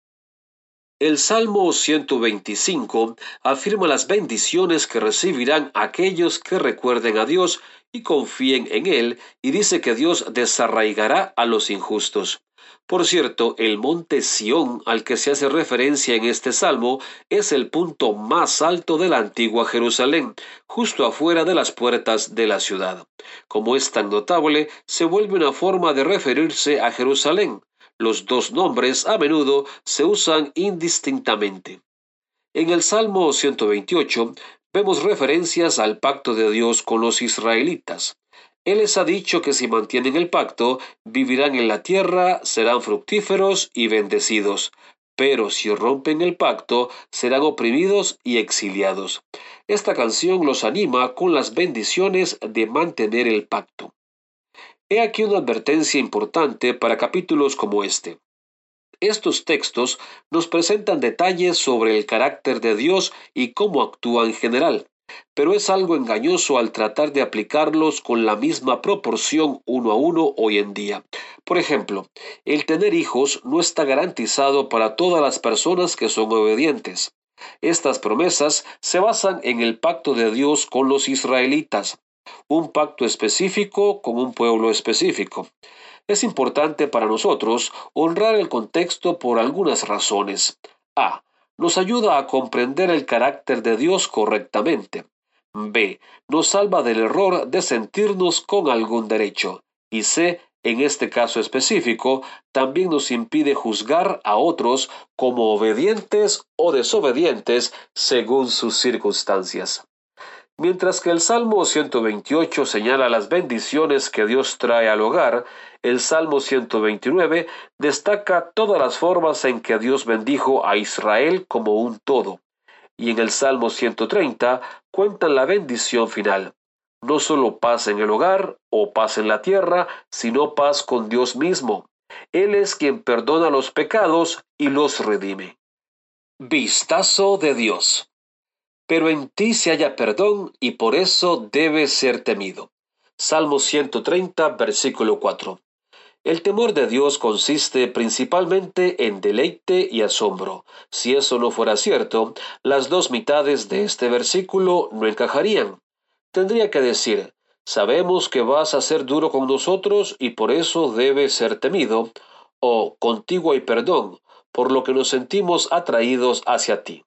El Salmo 125 afirma las bendiciones que recibirán aquellos que recuerden a Dios y confíen en Él, y dice que Dios desarraigará a los injustos. Por cierto, el monte Sión al que se hace referencia en este salmo es el punto más alto de la antigua Jerusalén, justo afuera de las puertas de la ciudad. Como es tan notable, se vuelve una forma de referirse a Jerusalén. Los dos nombres a menudo se usan indistintamente. En el Salmo 128 vemos referencias al pacto de Dios con los israelitas. Él les ha dicho que si mantienen el pacto, vivirán en la tierra, serán fructíferos y bendecidos. Pero si rompen el pacto, serán oprimidos y exiliados. Esta canción los anima con las bendiciones de mantener el pacto. He aquí una advertencia importante para capítulos como este. Estos textos nos presentan detalles sobre el carácter de Dios y cómo actúa en general pero es algo engañoso al tratar de aplicarlos con la misma proporción uno a uno hoy en día. Por ejemplo, el tener hijos no está garantizado para todas las personas que son obedientes. Estas promesas se basan en el pacto de Dios con los israelitas, un pacto específico con un pueblo específico. Es importante para nosotros honrar el contexto por algunas razones. A nos ayuda a comprender el carácter de Dios correctamente. B. Nos salva del error de sentirnos con algún derecho. Y C. en este caso específico, también nos impide juzgar a otros como obedientes o desobedientes según sus circunstancias. Mientras que el Salmo 128 señala las bendiciones que Dios trae al hogar, el Salmo 129 destaca todas las formas en que Dios bendijo a Israel como un todo. Y en el Salmo 130 cuentan la bendición final no solo paz en el hogar o paz en la tierra, sino paz con Dios mismo. Él es quien perdona los pecados y los redime. Vistazo de Dios. Pero en ti se halla perdón y por eso debe ser temido. Salmo 130, versículo 4. El temor de Dios consiste principalmente en deleite y asombro. Si eso no fuera cierto, las dos mitades de este versículo no encajarían. Tendría que decir, sabemos que vas a ser duro con nosotros y por eso debes ser temido, o contigo hay perdón, por lo que nos sentimos atraídos hacia ti.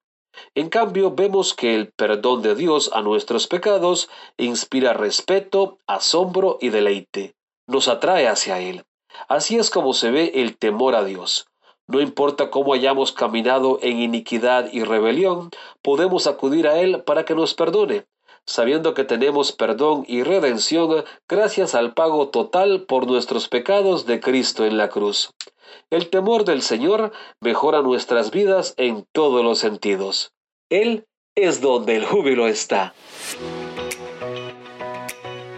En cambio, vemos que el perdón de Dios a nuestros pecados inspira respeto, asombro y deleite. Nos atrae hacia Él. Así es como se ve el temor a Dios. No importa cómo hayamos caminado en iniquidad y rebelión, podemos acudir a Él para que nos perdone, sabiendo que tenemos perdón y redención gracias al pago total por nuestros pecados de Cristo en la cruz. El temor del Señor mejora nuestras vidas en todos los sentidos. Él es donde el júbilo está.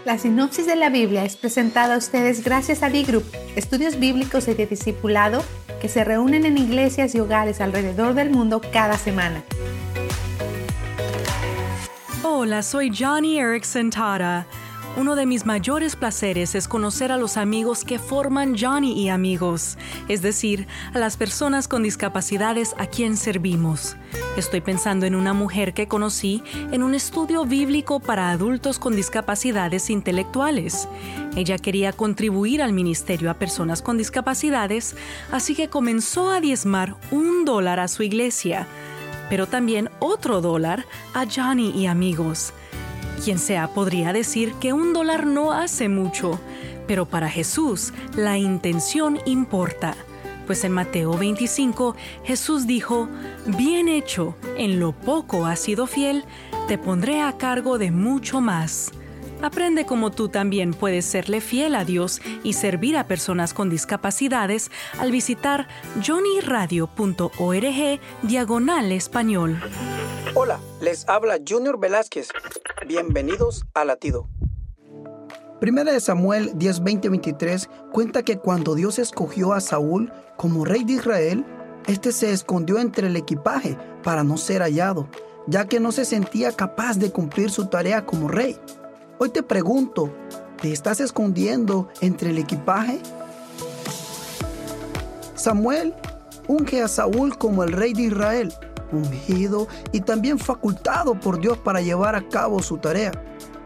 La sinopsis de la Biblia es presentada a ustedes gracias a B-Group, estudios bíblicos y de discipulado que se reúnen en iglesias y hogares alrededor del mundo cada semana. Hola, soy Johnny Erickson Tara. Uno de mis mayores placeres es conocer a los amigos que forman Johnny y amigos, es decir, a las personas con discapacidades a quien servimos. Estoy pensando en una mujer que conocí en un estudio bíblico para adultos con discapacidades intelectuales. Ella quería contribuir al ministerio a personas con discapacidades, así que comenzó a diezmar un dólar a su iglesia pero también otro dólar a Johnny y amigos. Quien sea podría decir que un dólar no hace mucho, pero para Jesús la intención importa. Pues en Mateo 25 Jesús dijo, Bien hecho, en lo poco has sido fiel, te pondré a cargo de mucho más. Aprende cómo tú también puedes serle fiel a Dios y servir a personas con discapacidades al visitar johnnyradio.org diagonal español. Hola, les habla Junior Velázquez. Bienvenidos a Latido. Primera de Samuel 10, 23 cuenta que cuando Dios escogió a Saúl como rey de Israel, este se escondió entre el equipaje para no ser hallado, ya que no se sentía capaz de cumplir su tarea como rey. Hoy te pregunto, ¿te estás escondiendo entre el equipaje? Samuel unge a Saúl como el rey de Israel, ungido y también facultado por Dios para llevar a cabo su tarea.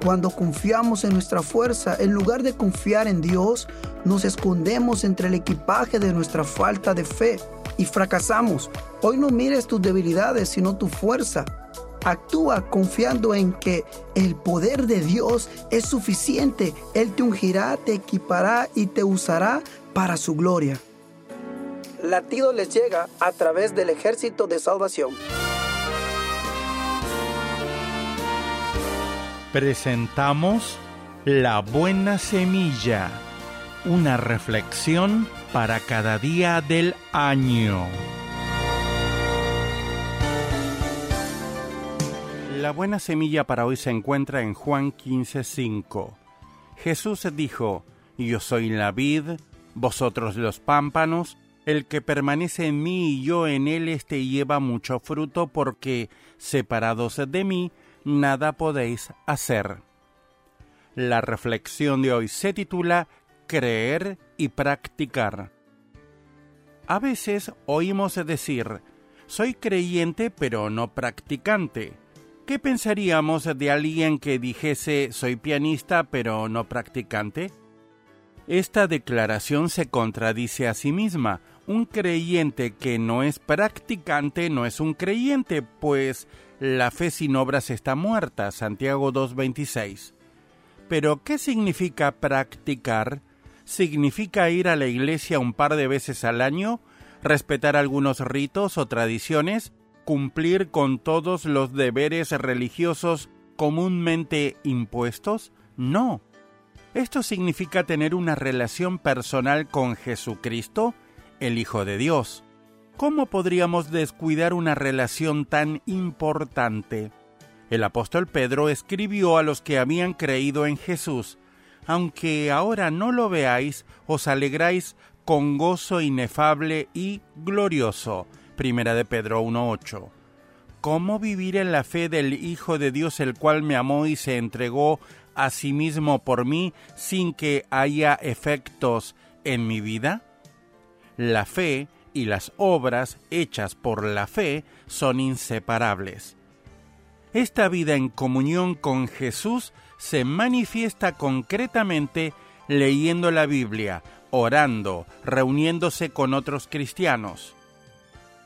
Cuando confiamos en nuestra fuerza, en lugar de confiar en Dios, nos escondemos entre el equipaje de nuestra falta de fe y fracasamos. Hoy no mires tus debilidades, sino tu fuerza. Actúa confiando en que el poder de Dios es suficiente. Él te ungirá, te equipará y te usará para su gloria. Latido les llega a través del ejército de salvación. Presentamos La Buena Semilla, una reflexión para cada día del año. La buena semilla para hoy se encuentra en Juan 15:5. Jesús dijo, Yo soy la vid, vosotros los pámpanos, el que permanece en mí y yo en él, este lleva mucho fruto, porque separados de mí, nada podéis hacer. La reflexión de hoy se titula Creer y practicar. A veces oímos decir, soy creyente pero no practicante. ¿Qué pensaríamos de alguien que dijese soy pianista pero no practicante? Esta declaración se contradice a sí misma. Un creyente que no es practicante no es un creyente, pues la fe sin obras está muerta. Santiago 2.26. Pero, ¿qué significa practicar? significa ir a la iglesia un par de veces al año, respetar algunos ritos o tradiciones, cumplir con todos los deberes religiosos comúnmente impuestos? No. Esto significa tener una relación personal con Jesucristo, el Hijo de Dios. ¿Cómo podríamos descuidar una relación tan importante? El apóstol Pedro escribió a los que habían creído en Jesús, aunque ahora no lo veáis, os alegráis con gozo inefable y glorioso. Primera de Pedro 1.8. ¿Cómo vivir en la fe del Hijo de Dios el cual me amó y se entregó a sí mismo por mí sin que haya efectos en mi vida? La fe y las obras hechas por la fe son inseparables. Esta vida en comunión con Jesús se manifiesta concretamente leyendo la Biblia, orando, reuniéndose con otros cristianos.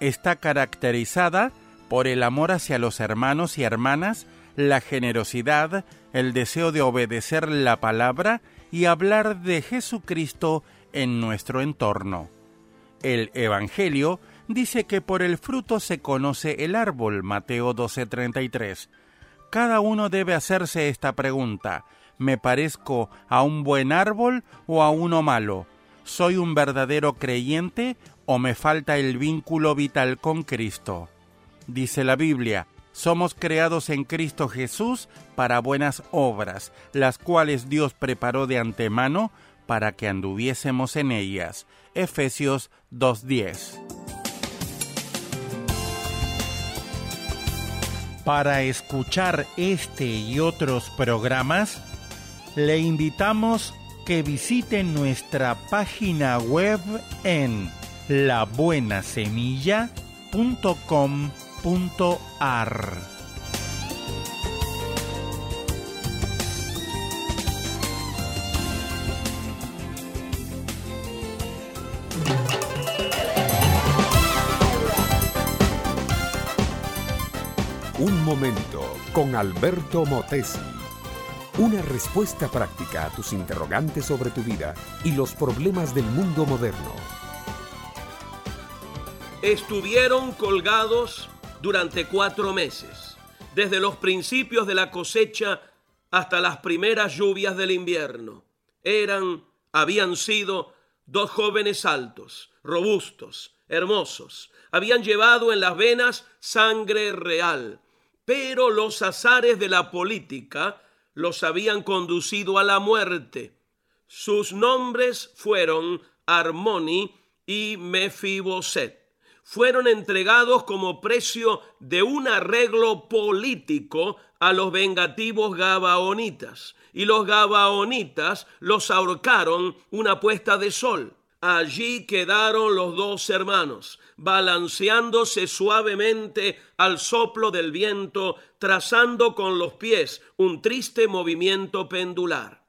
Está caracterizada por el amor hacia los hermanos y hermanas, la generosidad, el deseo de obedecer la palabra y hablar de Jesucristo en nuestro entorno. El Evangelio dice que por el fruto se conoce el árbol, Mateo 12:33. Cada uno debe hacerse esta pregunta. ¿Me parezco a un buen árbol o a uno malo? ¿Soy un verdadero creyente o me falta el vínculo vital con Cristo? Dice la Biblia, somos creados en Cristo Jesús para buenas obras, las cuales Dios preparó de antemano para que anduviésemos en ellas. Efesios 2.10. Para escuchar este y otros programas, le invitamos que visite nuestra página web en labuenasemilla.com.ar. Un momento con Alberto Motesi. Una respuesta práctica a tus interrogantes sobre tu vida y los problemas del mundo moderno. Estuvieron colgados durante cuatro meses, desde los principios de la cosecha hasta las primeras lluvias del invierno. Eran, habían sido dos jóvenes altos, robustos, hermosos. Habían llevado en las venas sangre real, pero los azares de la política los habían conducido a la muerte. Sus nombres fueron Armoni y Mefiboset. Fueron entregados como precio de un arreglo político a los vengativos gabaonitas, y los gabaonitas los ahorcaron una puesta de sol. Allí quedaron los dos hermanos, balanceándose suavemente al soplo del viento, trazando con los pies un triste movimiento pendular.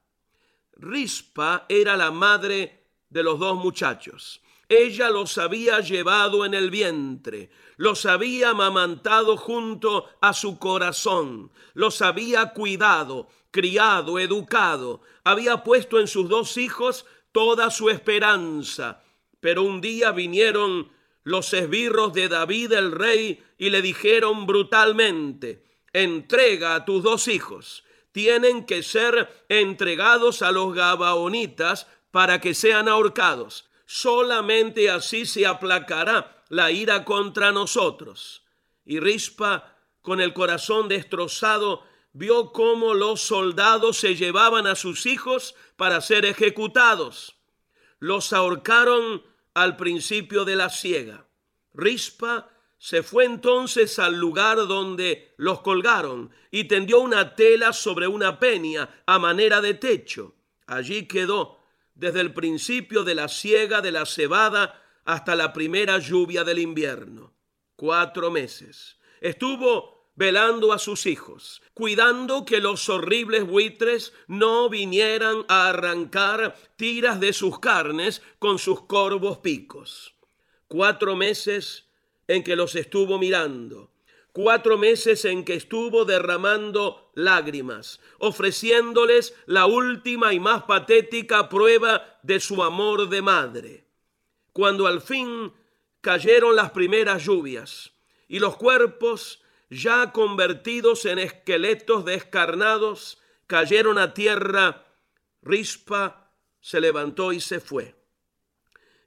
Rispa era la madre de los dos muchachos. Ella los había llevado en el vientre, los había amamantado junto a su corazón, los había cuidado, criado, educado, había puesto en sus dos hijos toda su esperanza. Pero un día vinieron los esbirros de David el rey y le dijeron brutalmente, entrega a tus dos hijos, tienen que ser entregados a los gabaonitas para que sean ahorcados. Solamente así se aplacará la ira contra nosotros. Y Rispa, con el corazón destrozado, vio cómo los soldados se llevaban a sus hijos para ser ejecutados. Los ahorcaron al principio de la siega. Rispa se fue entonces al lugar donde los colgaron y tendió una tela sobre una peña a manera de techo. Allí quedó desde el principio de la siega de la cebada hasta la primera lluvia del invierno. Cuatro meses. Estuvo velando a sus hijos, cuidando que los horribles buitres no vinieran a arrancar tiras de sus carnes con sus corvos picos. Cuatro meses en que los estuvo mirando. Cuatro meses en que estuvo derramando lágrimas, ofreciéndoles la última y más patética prueba de su amor de madre. Cuando al fin cayeron las primeras lluvias y los cuerpos, ya convertidos en esqueletos descarnados, cayeron a tierra, Rispa se levantó y se fue.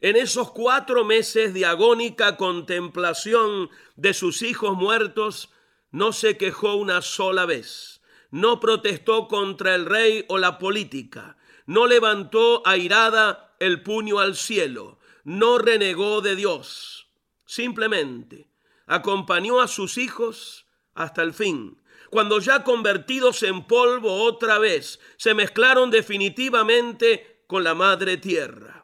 En esos cuatro meses de agónica contemplación de sus hijos muertos, no se quejó una sola vez, no protestó contra el rey o la política, no levantó airada el puño al cielo, no renegó de Dios. Simplemente acompañó a sus hijos hasta el fin. Cuando ya convertidos en polvo otra vez, se mezclaron definitivamente con la madre tierra.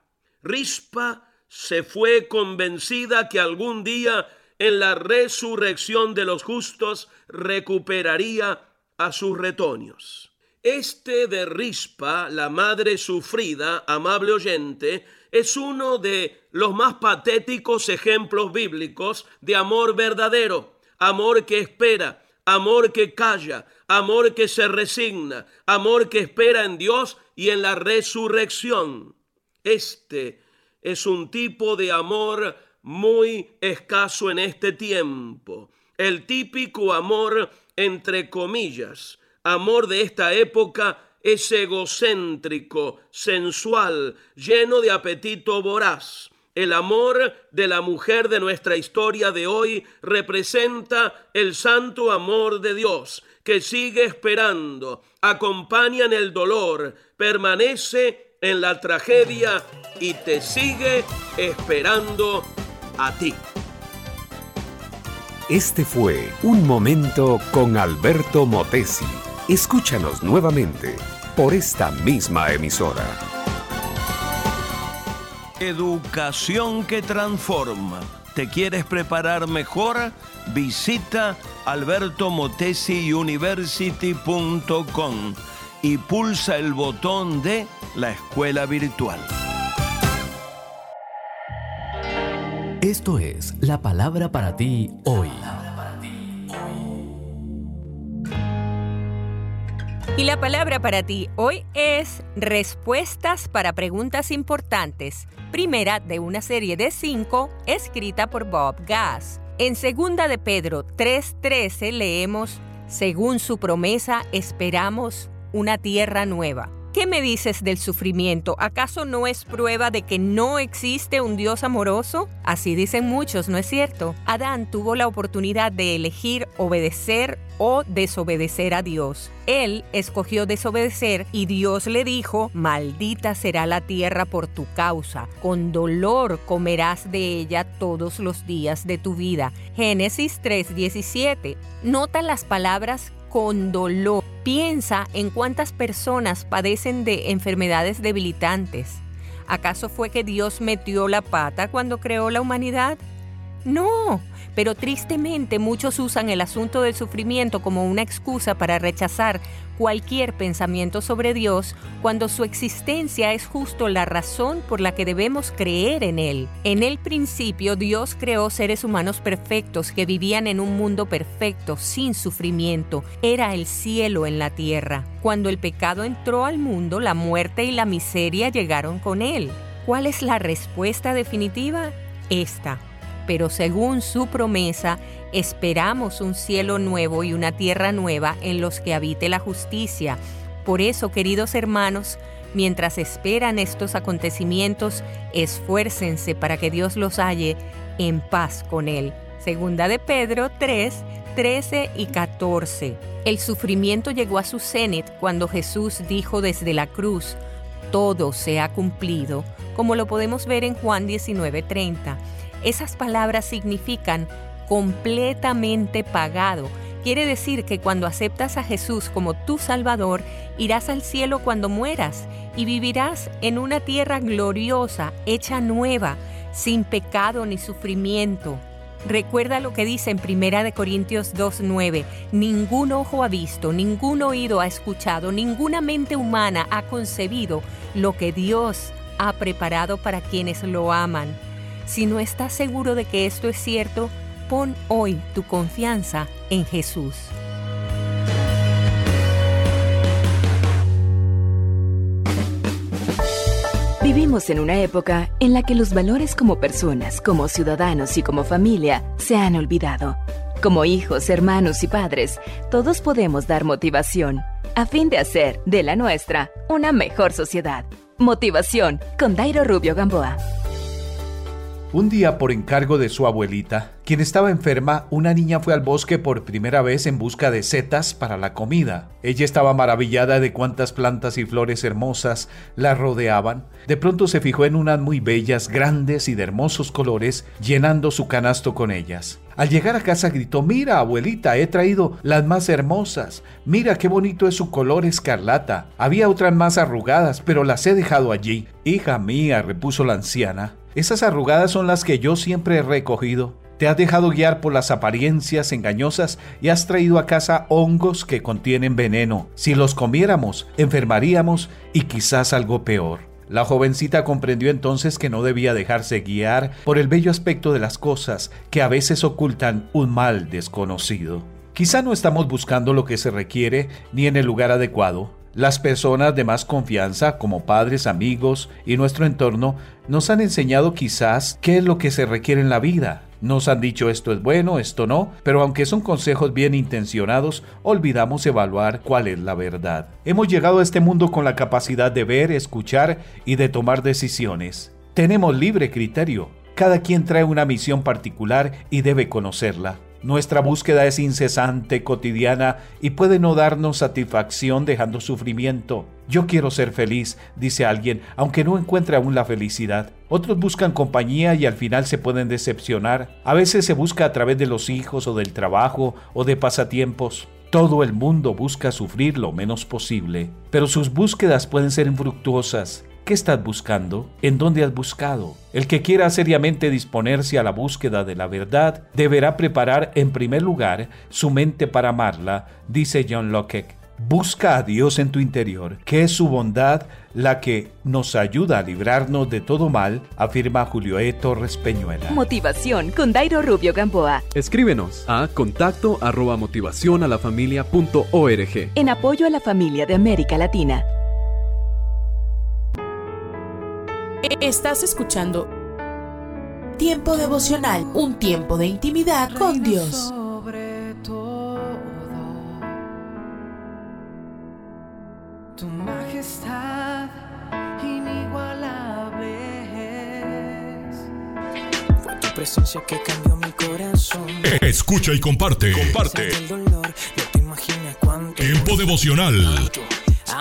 Rispa se fue convencida que algún día en la resurrección de los justos recuperaría a sus retoños. Este de Rispa, la madre sufrida, amable oyente, es uno de los más patéticos ejemplos bíblicos de amor verdadero, amor que espera, amor que calla, amor que se resigna, amor que espera en Dios y en la resurrección. Este es un tipo de amor muy escaso en este tiempo. El típico amor, entre comillas, amor de esta época es egocéntrico, sensual, lleno de apetito voraz. El amor de la mujer de nuestra historia de hoy representa el santo amor de Dios, que sigue esperando, acompaña en el dolor, permanece en la tragedia y te sigue esperando a ti. Este fue Un Momento con Alberto Motesi. Escúchanos nuevamente por esta misma emisora. Educación que transforma. ¿Te quieres preparar mejor? Visita albertomotesiuniversity.com y pulsa el botón de la escuela virtual. Esto es la palabra para ti hoy. Y la palabra para ti hoy es respuestas para preguntas importantes, primera de una serie de cinco escrita por Bob Gass. En segunda de Pedro 3:13 leemos, según su promesa esperamos una tierra nueva. ¿Qué me dices del sufrimiento? ¿Acaso no es prueba de que no existe un Dios amoroso? Así dicen muchos, ¿no es cierto? Adán tuvo la oportunidad de elegir obedecer o desobedecer a Dios. Él escogió desobedecer y Dios le dijo, maldita será la tierra por tu causa, con dolor comerás de ella todos los días de tu vida. Génesis 3:17. Nota las palabras con dolor. Piensa en cuántas personas padecen de enfermedades debilitantes. ¿Acaso fue que Dios metió la pata cuando creó la humanidad? No, pero tristemente muchos usan el asunto del sufrimiento como una excusa para rechazar cualquier pensamiento sobre Dios cuando su existencia es justo la razón por la que debemos creer en Él. En el principio Dios creó seres humanos perfectos que vivían en un mundo perfecto, sin sufrimiento. Era el cielo en la tierra. Cuando el pecado entró al mundo, la muerte y la miseria llegaron con Él. ¿Cuál es la respuesta definitiva? Esta pero según su promesa, esperamos un cielo nuevo y una tierra nueva en los que habite la justicia. Por eso, queridos hermanos, mientras esperan estos acontecimientos, esfuércense para que Dios los halle en paz con Él. Segunda de Pedro 3, 13 y 14. El sufrimiento llegó a su cenit cuando Jesús dijo desde la cruz, todo se ha cumplido, como lo podemos ver en Juan 19:30. Esas palabras significan completamente pagado. Quiere decir que cuando aceptas a Jesús como tu Salvador, irás al cielo cuando mueras y vivirás en una tierra gloriosa, hecha nueva, sin pecado ni sufrimiento. Recuerda lo que dice en Primera de Corintios 2:9, ningún ojo ha visto, ningún oído ha escuchado, ninguna mente humana ha concebido lo que Dios ha preparado para quienes lo aman. Si no estás seguro de que esto es cierto, Pon hoy tu confianza en Jesús. Vivimos en una época en la que los valores como personas, como ciudadanos y como familia se han olvidado. Como hijos, hermanos y padres, todos podemos dar motivación a fin de hacer de la nuestra una mejor sociedad. Motivación con Dairo Rubio Gamboa. Un día, por encargo de su abuelita, quien estaba enferma, una niña fue al bosque por primera vez en busca de setas para la comida. Ella estaba maravillada de cuántas plantas y flores hermosas la rodeaban. De pronto se fijó en unas muy bellas, grandes y de hermosos colores, llenando su canasto con ellas. Al llegar a casa gritó, mira abuelita, he traído las más hermosas. Mira qué bonito es su color escarlata. Había otras más arrugadas, pero las he dejado allí. Hija mía, repuso la anciana, esas arrugadas son las que yo siempre he recogido. Te has dejado guiar por las apariencias engañosas y has traído a casa hongos que contienen veneno. Si los comiéramos, enfermaríamos y quizás algo peor. La jovencita comprendió entonces que no debía dejarse guiar por el bello aspecto de las cosas que a veces ocultan un mal desconocido. Quizá no estamos buscando lo que se requiere ni en el lugar adecuado. Las personas de más confianza, como padres, amigos y nuestro entorno, nos han enseñado quizás qué es lo que se requiere en la vida. Nos han dicho esto es bueno, esto no, pero aunque son consejos bien intencionados, olvidamos evaluar cuál es la verdad. Hemos llegado a este mundo con la capacidad de ver, escuchar y de tomar decisiones. Tenemos libre criterio. Cada quien trae una misión particular y debe conocerla. Nuestra búsqueda es incesante, cotidiana y puede no darnos satisfacción dejando sufrimiento. Yo quiero ser feliz, dice alguien, aunque no encuentre aún la felicidad. Otros buscan compañía y al final se pueden decepcionar. A veces se busca a través de los hijos o del trabajo o de pasatiempos. Todo el mundo busca sufrir lo menos posible, pero sus búsquedas pueden ser infructuosas. ¿Qué estás buscando? ¿En dónde has buscado? El que quiera seriamente disponerse a la búsqueda de la verdad deberá preparar en primer lugar su mente para amarla, dice John Locke. Busca a Dios en tu interior, que es su bondad la que nos ayuda a librarnos de todo mal, afirma Julio E. Torres Peñuela. Motivación con Dairo Rubio Gamboa. Escríbenos a contacto arroba motivación a la familia punto org. En apoyo a la familia de América Latina. Estás escuchando Tiempo devocional, un tiempo de intimidad con Dios. Sobre todo, tu majestad inigualable es. Fue tu presencia que cambió mi corazón. Escucha y comparte. Comparte. El dolor, no te imaginas cuánto. Tiempo devocional. A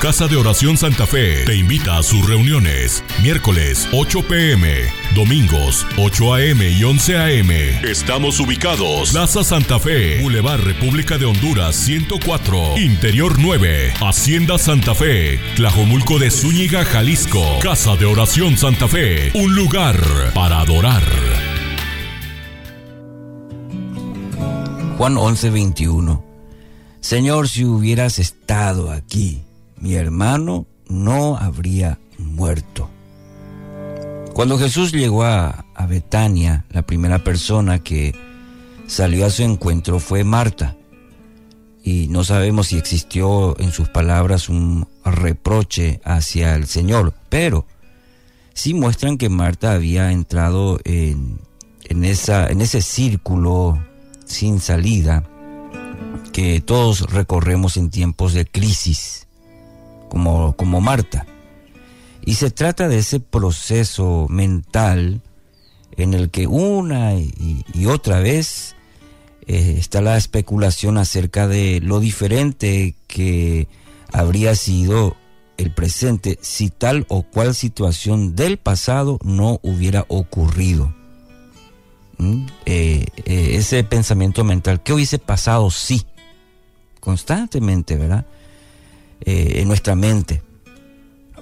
Casa de Oración Santa Fe te invita a sus reuniones. Miércoles 8 pm, domingos 8 am y 11 am. Estamos ubicados. Plaza Santa Fe, Boulevard República de Honduras 104, Interior 9, Hacienda Santa Fe, Tlajomulco de Zúñiga, Jalisco. Casa de Oración Santa Fe, un lugar para adorar. Juan 11:21. Señor, si hubieras estado aquí, mi hermano no habría muerto. Cuando Jesús llegó a, Betania, la primera persona que salió a su encuentro fue Marta. Y no sabemos si existió en sus palabras un reproche hacia el Señor, pero sí muestran que Marta había entrado en, en, esa, en ese círculo sin salida que todos recorremos en tiempos de crisis, como, como Marta. Y se trata de ese proceso mental en el que una y, otra vez eh, está la especulación acerca de lo diferente que habría sido el presente si tal o cual situación del pasado no hubiera ocurrido. ¿Mm? Eh, eh, ese pensamiento mental, ¿qué hubiese pasado si? Constantemente, ¿verdad? Eh, en nuestra mente.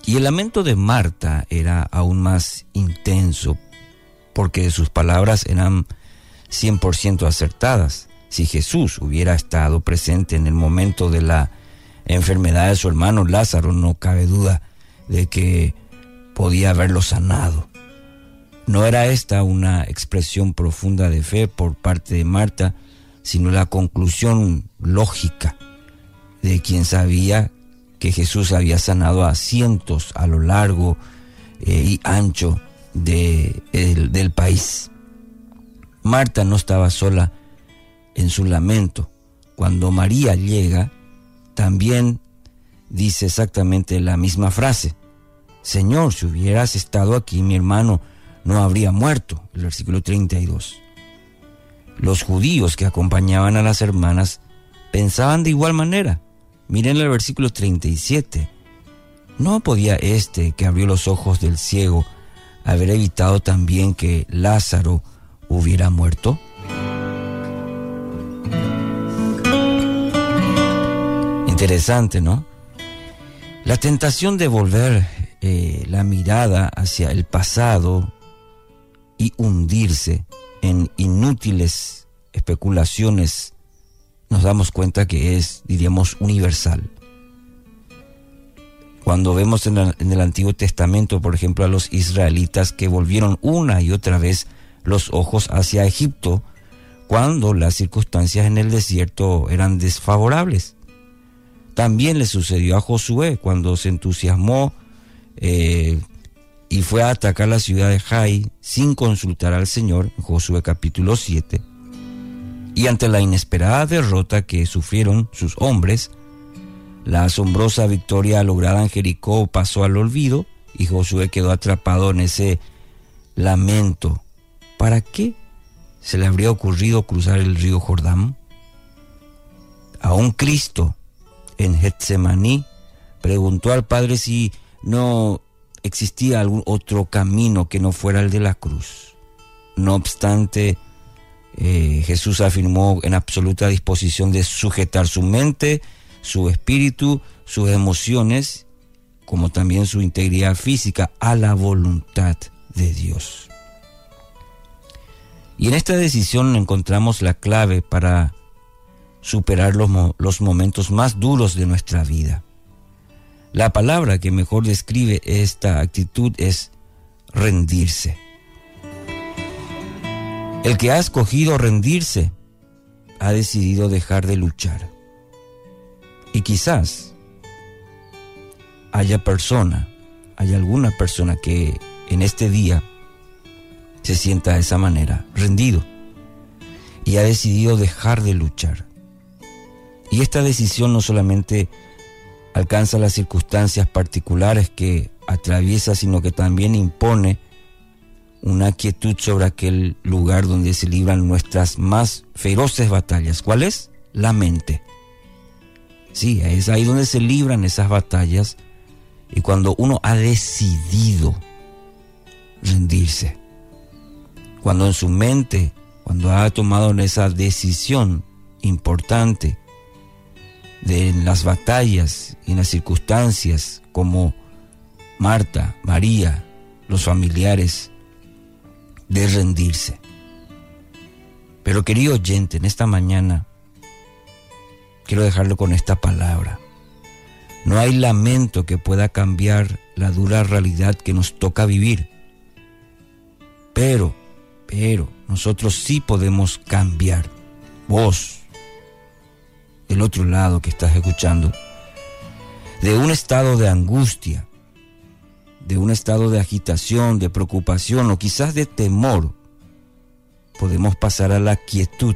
Y el lamento de Marta era aún más intenso porque sus palabras eran 100% acertadas. Si Jesús hubiera estado presente en el momento de la enfermedad de su hermano Lázaro, no cabe duda de que podía haberlo sanado. No era esta una expresión profunda de fe por parte de Marta, sino la conclusión lógica de quien sabía que Jesús había sanado a cientos a lo largo eh, y ancho de, del país. Marta no estaba sola en su lamento. Cuando María llega, también dice exactamente la misma frase. Señor, si hubieras estado aquí, mi hermano no habría muerto. El versículo 32. Los judíos que acompañaban a las hermanas pensaban de igual manera. Miren el versículo 37. ¿No podía este que abrió los ojos del ciego haber evitado también que Lázaro hubiera muerto? Interesante, ¿no? La tentación de volver eh, la mirada hacia el pasado y hundirse en inútiles especulaciones, nos damos cuenta que es, diríamos, universal. Cuando vemos en, el Antiguo Testamento, por ejemplo, a los israelitas que volvieron una y otra vez los ojos hacia Egipto, cuando las circunstancias en el desierto eran desfavorables. También le sucedió a Josué cuando se entusiasmó eh, y fue a atacar la ciudad de Jai sin consultar al Señor, Josué capítulo 7. Y ante la inesperada derrota que sufrieron sus hombres, la asombrosa victoria lograda en Jericó pasó al olvido y Josué quedó atrapado en ese lamento. ¿Para qué se le habría ocurrido cruzar el río Jordán? A un Cristo en Getsemaní preguntó al Padre si no existía algún otro camino que no fuera el de la cruz. No obstante, eh, Jesús afirmó en absoluta disposición de sujetar su mente, su espíritu, sus emociones, como también su integridad física a la voluntad de Dios. Y en esta decisión encontramos la clave para superar los, los momentos más duros de nuestra vida. La palabra que mejor describe esta actitud es rendirse. El que ha escogido rendirse ha decidido dejar de luchar. Y quizás haya persona, haya alguna persona que en este día se sienta de esa manera, rendido, y ha decidido dejar de luchar. Y esta decisión no solamente alcanza las circunstancias particulares que atraviesa, sino que también impone una quietud sobre aquel lugar donde se libran nuestras más feroces batallas. ¿Cuál es? La mente. Sí, es ahí donde se libran esas batallas y cuando uno ha decidido rendirse, cuando en su mente, cuando ha tomado esa decisión importante, de las batallas y en las circunstancias como Marta, María, los familiares, de rendirse. Pero querido oyente, en esta mañana quiero dejarlo con esta palabra. No hay lamento que pueda cambiar la dura realidad que nos toca vivir. Pero, pero, nosotros sí podemos cambiar. Vos, del otro lado que estás escuchando, de un estado de angustia, de un estado de agitación, de preocupación o quizás de temor, podemos pasar a la quietud,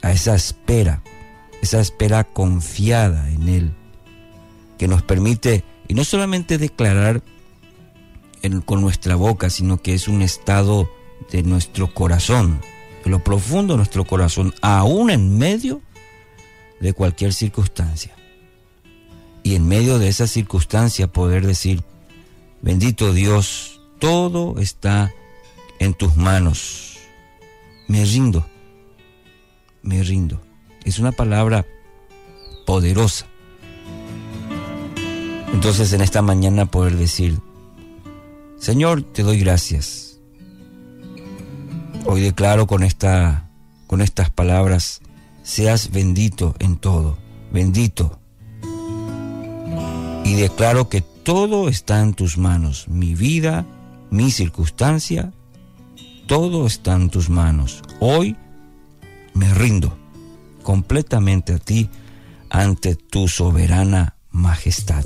a esa espera, esa espera confiada en Él, que nos permite, y no solamente declarar con nuestra boca, sino que es un estado de nuestro corazón, lo profundo de nuestro corazón, aún en medio de cualquier circunstancia. Y en medio de esa circunstancia poder decir, bendito Dios, todo está en tus manos. Me rindo, me rindo. Es una palabra poderosa. Entonces en esta mañana poder decir, Señor, te doy gracias Hoy declaro con, esta, con estas palabras, seas bendito en todo, bendito. Y declaro que todo está en tus manos, mi vida, mi circunstancia, todo está en tus manos. Hoy me rindo completamente a ti ante tu soberana majestad.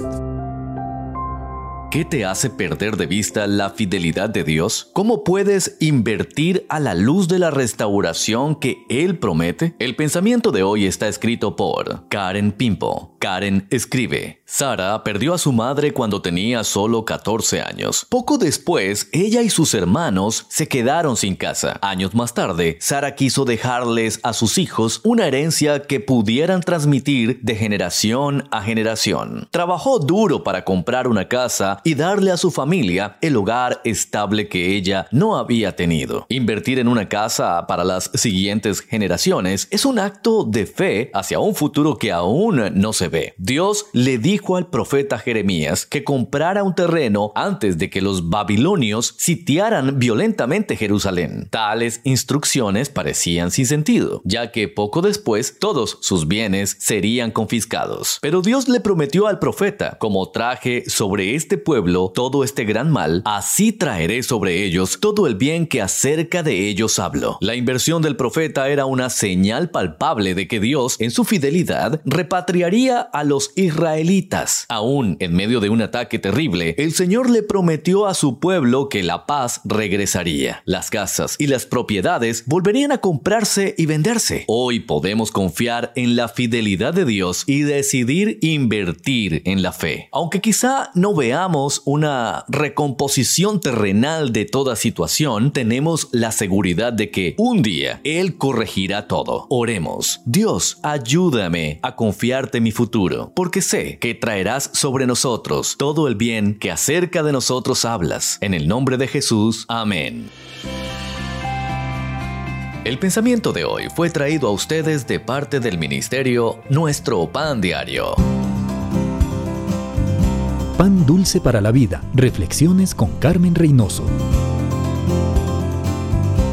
¿Qué te hace perder de vista la fidelidad de Dios? ¿Cómo puedes invertir a la luz de la restauración que Él promete? El pensamiento de hoy está escrito por Karen Pimpo. Karen escribe, Sara perdió a su madre cuando tenía solo 14 años. Poco después, ella y sus hermanos se quedaron sin casa. Años más tarde, Sara quiso dejarles a sus hijos una herencia que pudieran transmitir de generación a generación. Trabajó duro para comprar una casa y darle a su familia el hogar estable que ella no había tenido. Invertir en una casa para las siguientes generaciones es un acto de fe hacia un futuro que aún no se Dios le dijo al profeta Jeremías que comprara un terreno antes de que los babilonios sitiaran violentamente Jerusalén. Tales instrucciones parecían sin sentido, ya que poco después todos sus bienes serían confiscados. Pero Dios le prometió al profeta, como traje sobre este pueblo todo este gran mal, así traeré sobre ellos todo el bien que acerca de ellos hablo. La inversión del profeta era una señal palpable de que Dios, en su fidelidad, repatriaría a los israelitas. Aún en medio de un ataque terrible, el Señor le prometió a su pueblo que la paz regresaría. Las casas y las propiedades volverían a comprarse y venderse. Hoy podemos confiar en la fidelidad de Dios y decidir invertir en la fe. Aunque quizá no veamos una recomposición terrenal de toda situación, tenemos la seguridad de que un día Él corregirá todo. Oremos. Dios, ayúdame a confiarte en mi futuro, porque sé que traerás sobre nosotros todo el bien que acerca de nosotros hablas. En el nombre de Jesús. Amén. El pensamiento de hoy fue traído a ustedes de parte del ministerio Nuestro Pan Diario. Pan dulce para la vida. Reflexiones con Carmen Reynoso.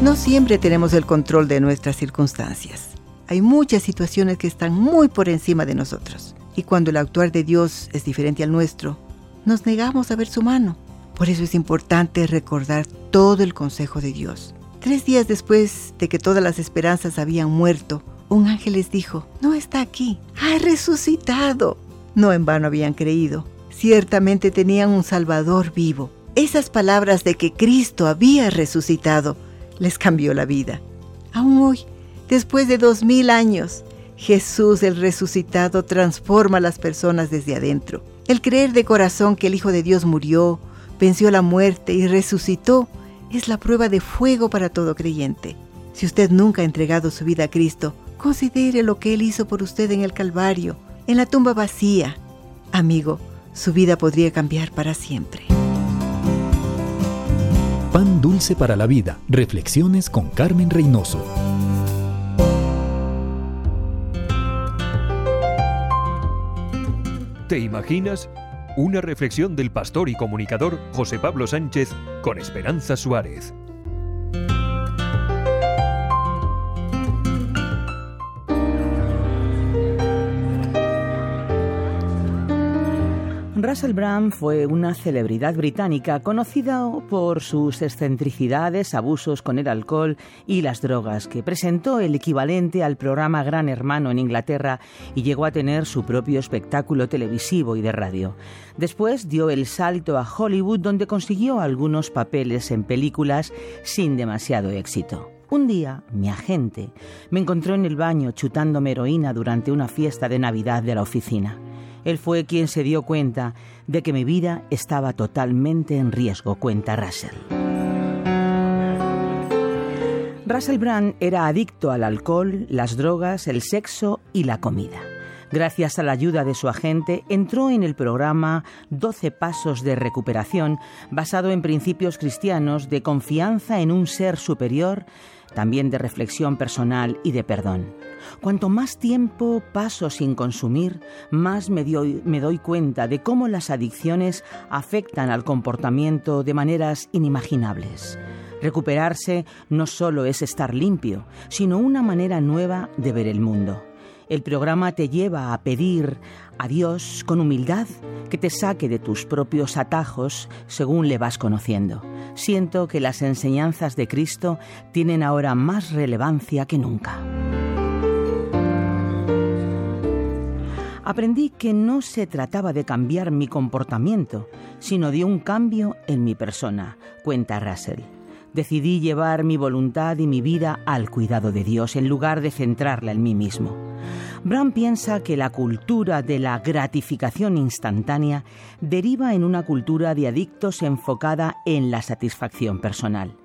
No siempre tenemos el control de nuestras circunstancias. Hay muchas situaciones que están muy por encima de nosotros. Y cuando el actuar de Dios es diferente al nuestro, nos negamos a ver su mano. Por eso es importante recordar todo el consejo de Dios. Tres días después de que todas las esperanzas habían muerto, un ángel les dijo, no está aquí, ha resucitado. No en vano habían creído. Ciertamente tenían un Salvador vivo. Esas palabras de que Cristo había resucitado les cambió la vida. Aún hoy, después de dos mil años, Jesús el resucitado transforma a las personas desde adentro. El creer de corazón que el Hijo de Dios murió, venció la muerte y resucitó es la prueba de fuego para todo creyente. Si usted nunca ha entregado su vida a Cristo, considere lo que Él hizo por usted en el Calvario, en la tumba vacía. Amigo, su vida podría cambiar para siempre. Pan dulce para la vida. Reflexiones con Carmen Reynoso. ¿Te imaginas? Una reflexión del pastor y comunicador José Pablo Sánchez con Esperanza Suárez. Russell Brand fue una celebridad británica conocida por sus excentricidades, abusos con el alcohol y las drogas, que presentó el equivalente al programa Gran Hermano en Inglaterra y llegó a tener su propio espectáculo televisivo y de radio. Después dio el salto a Hollywood donde consiguió algunos papeles en películas sin demasiado éxito. Un día, mi agente me encontró en el baño chutándome heroína durante una fiesta de Navidad de la oficina. Él fue quien se dio cuenta de que mi vida estaba totalmente en riesgo, cuenta Russell. Russell Brand era adicto al alcohol, las drogas, el sexo y la comida. Gracias a la ayuda de su agente, entró en el programa 12 Pasos de Recuperación, basado en principios cristianos de confianza en un ser superior, también de reflexión personal y de perdón. Cuanto más tiempo paso sin consumir, más me doy, me doy cuenta de cómo las adicciones afectan al comportamiento de maneras inimaginables. Recuperarse no solo es estar limpio, sino una manera nueva de ver el mundo. El programa te lleva a pedir a Dios con humildad que te saque de tus propios atajos según le vas conociendo. Siento que las enseñanzas de Cristo tienen ahora más relevancia que nunca. Aprendí que no se trataba de cambiar mi comportamiento, sino de un cambio en mi persona, cuenta Russell. Decidí llevar mi voluntad y mi vida al cuidado de Dios en lugar de centrarla en mí mismo. Brown piensa que la cultura de la gratificación instantánea deriva en una cultura de adictos enfocada en la satisfacción personal.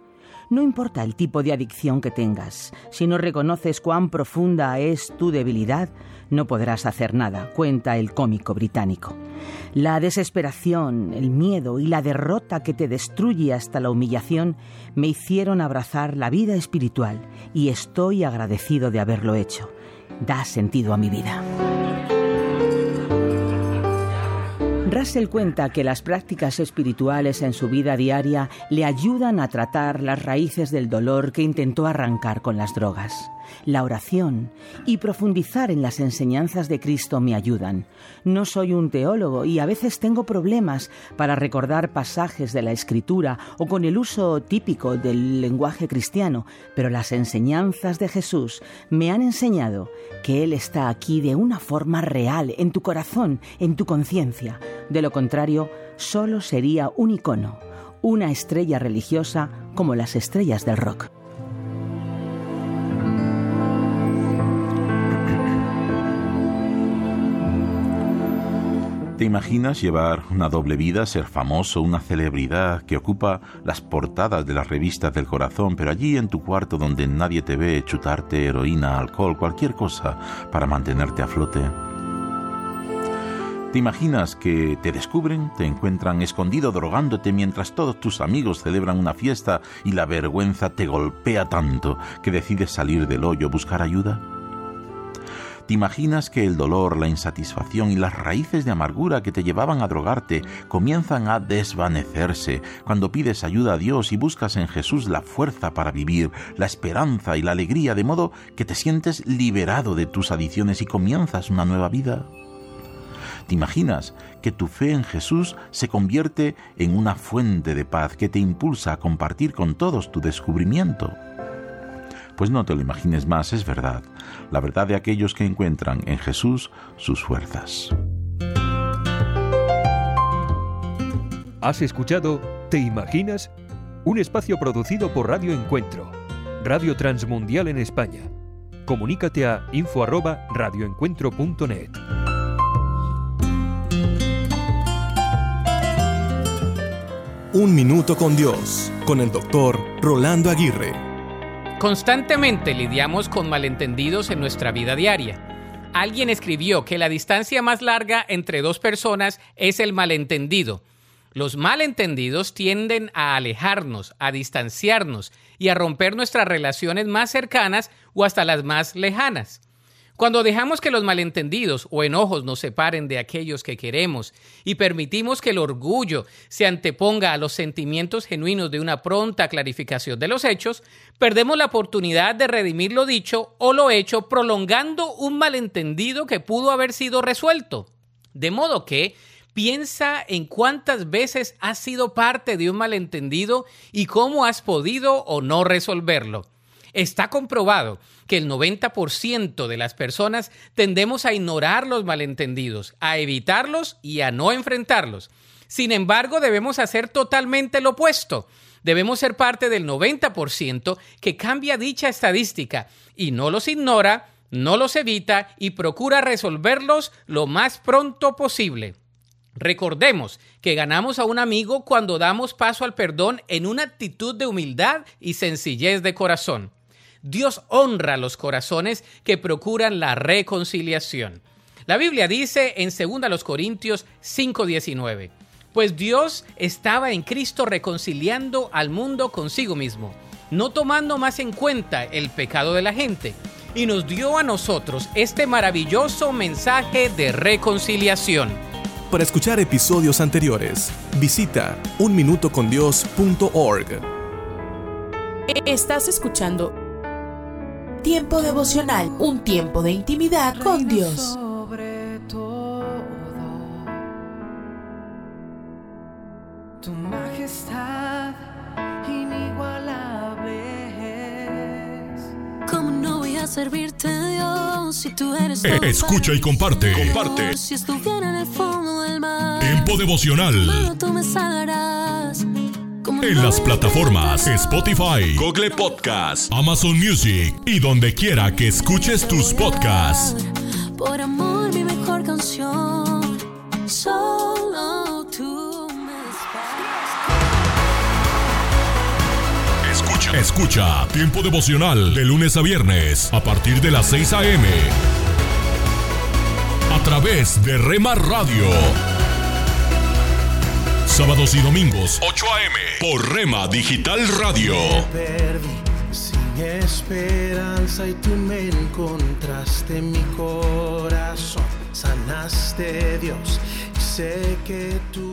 No importa el tipo de adicción que tengas, si no reconoces cuán profunda es tu debilidad, no podrás hacer nada, cuenta el cómico británico. La desesperación, el miedo y la derrota que te destruye hasta la humillación me hicieron abrazar la vida espiritual y estoy agradecido de haberlo hecho. Da sentido a mi vida. Russell cuenta que las prácticas espirituales en su vida diaria le ayudan a tratar las raíces del dolor que intentó arrancar con las drogas. La oración y profundizar en las enseñanzas de Cristo me ayudan. No soy un teólogo y a veces tengo problemas para recordar pasajes de la Escritura o con el uso típico del lenguaje cristiano, pero las enseñanzas de Jesús me han enseñado que Él está aquí de una forma real, en tu corazón, en tu conciencia. De lo contrario, solo sería un icono, una estrella religiosa como las estrellas del rock. ¿Te imaginas llevar una doble vida, ser famoso, una celebridad que ocupa las portadas de las revistas del corazón, pero allí en tu cuarto donde nadie te ve chutarte heroína, alcohol, cualquier cosa para mantenerte a flote? ¿Te imaginas que te descubren, te encuentran escondido drogándote mientras todos tus amigos celebran una fiesta y la vergüenza te golpea tanto que decides salir del hoyo, buscar ayuda? ¿Te imaginas que el dolor, la insatisfacción y las raíces de amargura que te llevaban a drogarte comienzan a desvanecerse cuando pides ayuda a Dios y buscas en Jesús la fuerza para vivir, la esperanza y la alegría, de modo que te sientes liberado de tus adicciones y comienzas una nueva vida? ¿Te imaginas que tu fe en Jesús se convierte en una fuente de paz que te impulsa a compartir con todos tu descubrimiento? Pues no te lo imagines más, es verdad, la verdad de aquellos que encuentran en Jesús sus fuerzas. ¿Has escuchado ¿Te imaginas? Un espacio producido por Radio Encuentro, Radio Transmundial en España. Comunícate a info@radioencuentro.net. Un minuto con Dios, con el doctor Rolando Aguirre. Constantemente lidiamos con malentendidos en nuestra vida diaria. Alguien escribió que la distancia más larga entre dos personas es el malentendido. Los malentendidos tienden a alejarnos, a distanciarnos y a romper nuestras relaciones más cercanas o hasta las más lejanas. Cuando dejamos que los malentendidos o enojos nos separen de aquellos que queremos y permitimos que el orgullo se anteponga a los sentimientos genuinos de una pronta clarificación de los hechos, perdemos la oportunidad de redimir lo dicho o lo hecho prolongando un malentendido que pudo haber sido resuelto. De modo que piensa en cuántas veces has sido parte de un malentendido y cómo has podido o no resolverlo. Está comprobado que el 90% de las personas tendemos a ignorar los malentendidos, a evitarlos y a no enfrentarlos. Sin embargo, debemos hacer totalmente lo opuesto. Debemos ser parte del 90% que cambia dicha estadística y no los ignora, no los evita y procura resolverlos lo más pronto posible. Recordemos que ganamos a un amigo cuando damos paso al perdón en una actitud de humildad y sencillez de corazón. Dios honra los corazones que procuran la reconciliación. La Biblia dice en 2 Corintios 5:19, pues Dios estaba en Cristo reconciliando al mundo consigo mismo, no tomando más en cuenta el pecado de la gente, y nos dio a nosotros este maravilloso mensaje de reconciliación. Para escuchar episodios anteriores, visita unminutocondios.org. Estás escuchando Tiempo devocional, un tiempo de intimidad con Dios. Sobre todo, tu majestad inigualable es. ¿Cómo no voy a servirte, Dios, si tú eres Eh, escucha para y comparte. Comparte. Si estuviera en el fondo del mar, Tiempo devocional. mano, tú me salvarás. ¿Cómo En las plataformas Spotify, Google Podcast, Amazon Music y donde quiera que escuches tus podcasts. Por amor, mi mejor canción. Solo tú me Escucha. Escucha Tiempo devocional de lunes a viernes a partir de las 6 a.m. A través de Rema Radio. Sábados y domingos, 8 a.m. por Rema Digital Radio. Perdí sin esperanza y tú me encontraste en mi corazón. Sanaste Dios y sé que tú.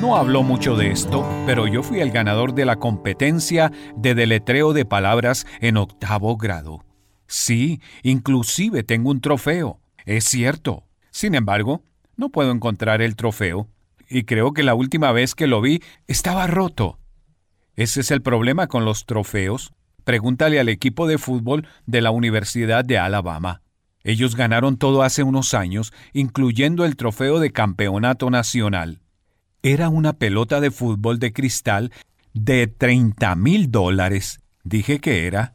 No habló mucho de esto, pero yo fui el ganador de la competencia de deletreo de palabras en octavo grado. Sí, inclusive tengo un trofeo. Es cierto. Sin embargo, no puedo encontrar el trofeo, y creo que la última vez que lo vi estaba roto. Ese es el problema con los trofeos. Pregúntale al equipo de fútbol de la Universidad de Alabama. Ellos ganaron todo hace unos años, incluyendo el trofeo de campeonato nacional. Era una pelota de fútbol de cristal de 30 mil dólares. Dije que era.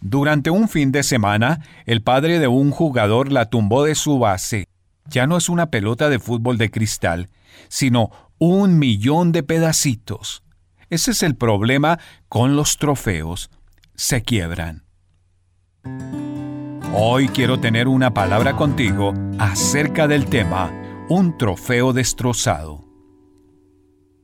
Durante un fin de semana, el padre de un jugador la tumbó de su base. Ya no es una pelota de fútbol de cristal, sino un millón de pedacitos. Ese es el problema con los trofeos. Se quiebran. Hoy quiero tener una palabra contigo acerca del tema, un trofeo destrozado.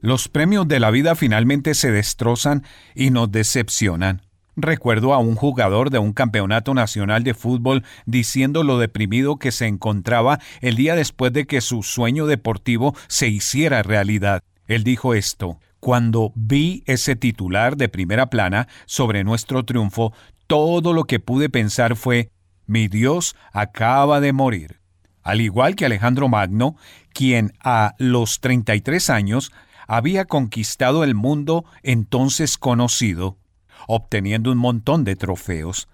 Los premios de la vida finalmente se destrozan y nos decepcionan. Recuerdo a un jugador de un campeonato nacional de fútbol diciendo lo deprimido que se encontraba el día después de que su sueño deportivo se hiciera realidad. Él dijo esto, cuando vi ese titular de primera plana sobre nuestro triunfo, todo lo que pude pensar fue, mi Dios acaba de morir. Al igual que Alejandro Magno, quien a los 33 años había conquistado el mundo entonces conocido, obteniendo un montón de trofeos,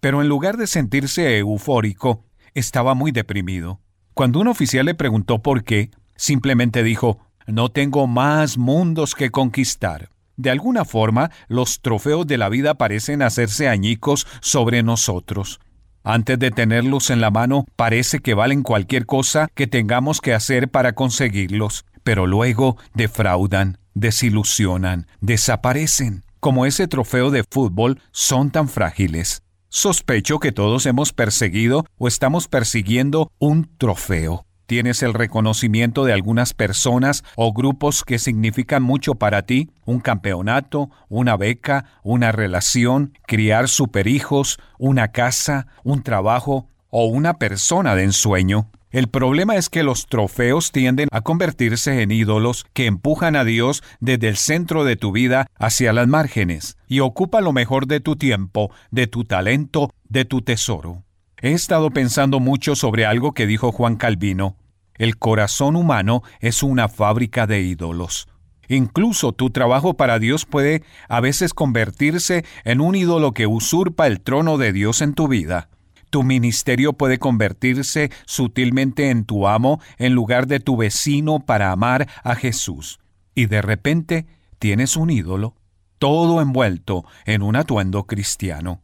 pero en lugar de sentirse eufórico, estaba muy deprimido. Cuando un oficial le preguntó por qué, simplemente dijo, no tengo más mundos que conquistar. De alguna forma, los trofeos de la vida parecen hacerse añicos sobre nosotros. Antes de tenerlos en la mano, parece que valen cualquier cosa que tengamos que hacer para conseguirlos, pero luego defraudan, desilusionan, desaparecen. Como ese trofeo de fútbol, son tan frágiles. Sospecho que todos hemos perseguido o estamos persiguiendo un trofeo. ¿Tienes el reconocimiento de algunas personas o grupos que significan mucho para ti? ¿Un campeonato, una beca, una relación, criar superhijos, una casa, un trabajo o una persona de ensueño? El problema es que los trofeos tienden a convertirse en ídolos que empujan a Dios desde el centro de tu vida hacia las márgenes y ocupa lo mejor de tu tiempo, de tu talento, de tu tesoro. He estado pensando mucho sobre algo que dijo Juan Calvino. El corazón humano es una fábrica de ídolos. Incluso tu trabajo para Dios puede a veces convertirse en un ídolo que usurpa el trono de Dios en tu vida. Tu ministerio puede convertirse sutilmente en tu amo en lugar de tu vecino para amar a Jesús. Y de repente tienes un ídolo, todo envuelto en un atuendo cristiano.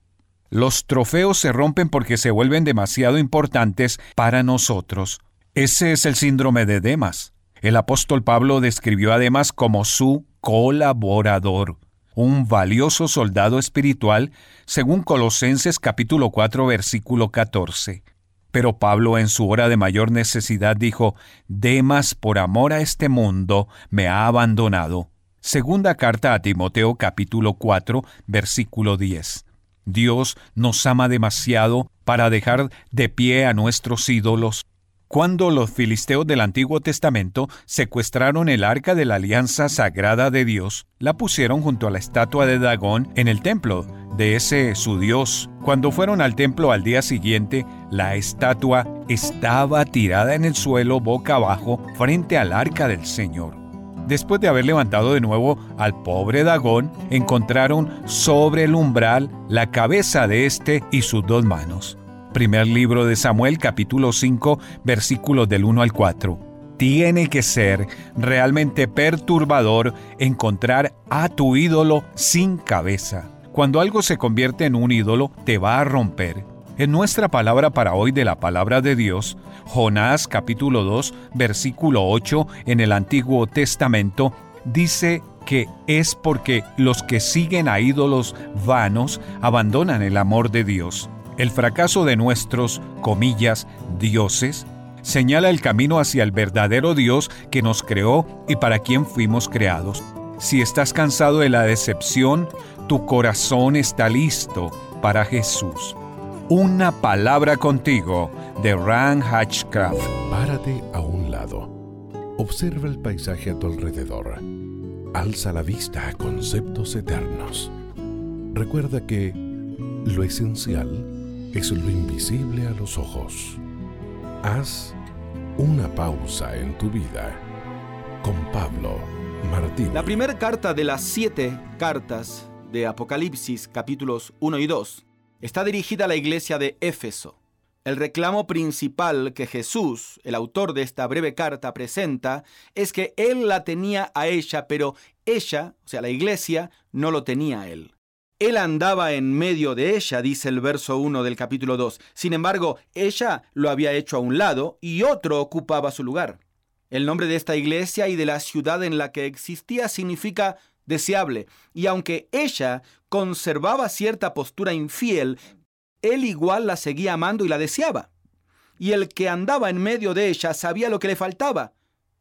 Los trofeos se rompen porque se vuelven demasiado importantes para nosotros. Ese es el síndrome de Demas. El apóstol Pablo describió a Demas como su colaborador, un valioso soldado espiritual, según Colosenses capítulo 4 versículo 14. Pero Pablo en su hora de mayor necesidad dijo, Demas por amor a este mundo me ha abandonado. Segunda carta a Timoteo capítulo 4 versículo 10. Dios nos ama demasiado para dejar de pie a nuestros ídolos. Cuando los filisteos del Antiguo Testamento secuestraron el arca de la alianza sagrada de Dios, la pusieron junto a la estatua de Dagón en el templo de ese su Dios. Cuando fueron al templo al día siguiente, la estatua estaba tirada en el suelo boca abajo frente al arca del Señor. Después de haber levantado de nuevo al pobre Dagón, encontraron sobre el umbral la cabeza de éste y sus dos manos. Primer libro de Samuel capítulo 5 versículos del 1 al 4. Tiene que ser realmente perturbador encontrar a tu ídolo sin cabeza. Cuando algo se convierte en un ídolo, te va a romper. En nuestra palabra para hoy de la palabra de Dios, Jonás capítulo 2 versículo 8 en el Antiguo Testamento dice que es porque los que siguen a ídolos vanos abandonan el amor de Dios. El fracaso de nuestros, comillas, dioses, señala el camino hacia el verdadero Dios que nos creó y para quien fuimos creados. Si estás cansado de la decepción, tu corazón está listo para Jesús. Una palabra contigo de Ran Hatchcraft. Párate a un lado. Observa el paisaje a tu alrededor. Alza la vista a conceptos eternos. Recuerda que lo esencial es lo invisible a los ojos. Haz una pausa en tu vida con Pablo Martín. La primera carta de las siete cartas de Apocalipsis capítulos 1 y 2 está dirigida a la iglesia de Éfeso. El reclamo principal que Jesús, el autor de esta breve carta, presenta es que él la tenía a ella, pero ella, o sea, la iglesia, no lo tenía a él. Él andaba en medio de ella, dice el verso 1 del capítulo 2. Sin embargo, ella lo había hecho a un lado y otro ocupaba su lugar. El nombre de esta iglesia y de la ciudad en la que existía significa deseable, y aunque ella conservaba cierta postura infiel, él igual la seguía amando y la deseaba. Y el que andaba en medio de ella sabía lo que le faltaba.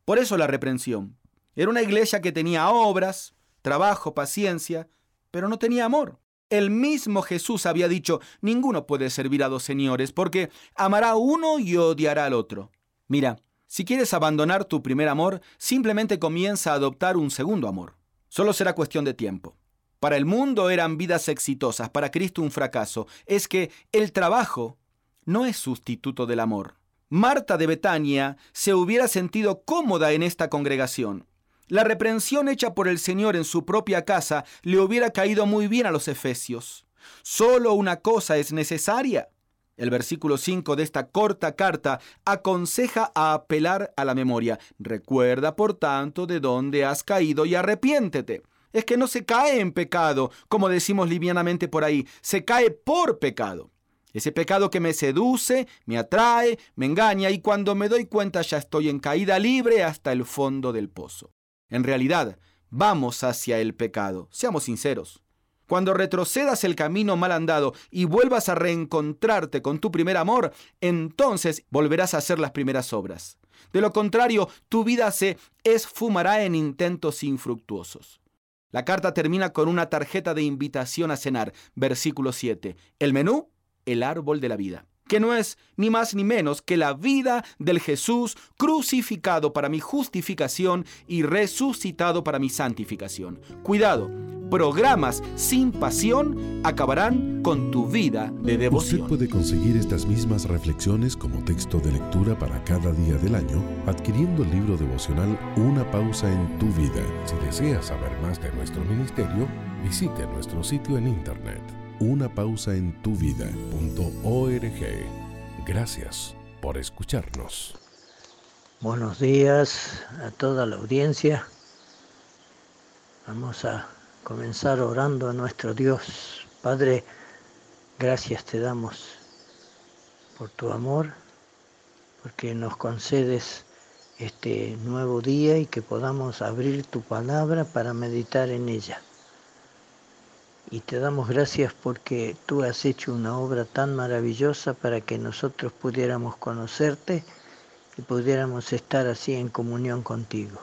Por eso la reprensión. Era una iglesia que tenía obras, trabajo, paciencia, pero no tenía amor. El mismo Jesús había dicho, ninguno puede servir a dos señores, porque amará uno y odiará al otro. Mira, si quieres abandonar tu primer amor, simplemente comienza a adoptar un segundo amor. Solo será cuestión de tiempo. Para el mundo eran vidas exitosas, para Cristo un fracaso. Es que el trabajo no es sustituto del amor. Marta de Betania se hubiera sentido cómoda en esta congregación. La reprensión hecha por el Señor en su propia casa le hubiera caído muy bien a los efesios. Solo una cosa es necesaria. El versículo 5 de esta corta carta aconseja a apelar a la memoria. Recuerda, por tanto, de dónde has caído y arrepiéntete. Es que no se cae en pecado, como decimos livianamente por ahí, se cae por pecado. Ese pecado que me seduce, me atrae, me engaña y cuando me doy cuenta ya estoy en caída libre hasta el fondo del pozo. En realidad, vamos hacia el pecado, seamos sinceros. Cuando retrocedas el camino mal andado y vuelvas a reencontrarte con tu primer amor, entonces volverás a hacer las primeras obras. De lo contrario, tu vida se esfumará en intentos infructuosos. La carta termina con una tarjeta de invitación a cenar, versículo 7. El menú, el árbol de la vida que no es ni más ni menos que la vida del Jesús crucificado para mi justificación y resucitado para mi santificación. Cuidado, programas sin pasión acabarán con tu vida de devoción. Usted puede conseguir estas mismas reflexiones como texto de lectura para cada día del año adquiriendo el libro devocional Una pausa en tu vida. Si desea saber más de nuestro ministerio, visite nuestro sitio en internet una pausa en tu vida.org. Gracias por escucharnos. Buenos días a toda la audiencia. Vamos a comenzar orando a nuestro Dios. Padre, Gracias te damos por tu amor, porque nos concedes este nuevo día y que podamos abrir tu palabra para meditar en ella. Y te damos gracias porque tú has hecho una obra tan maravillosa para que nosotros pudiéramos conocerte y pudiéramos estar así en comunión contigo.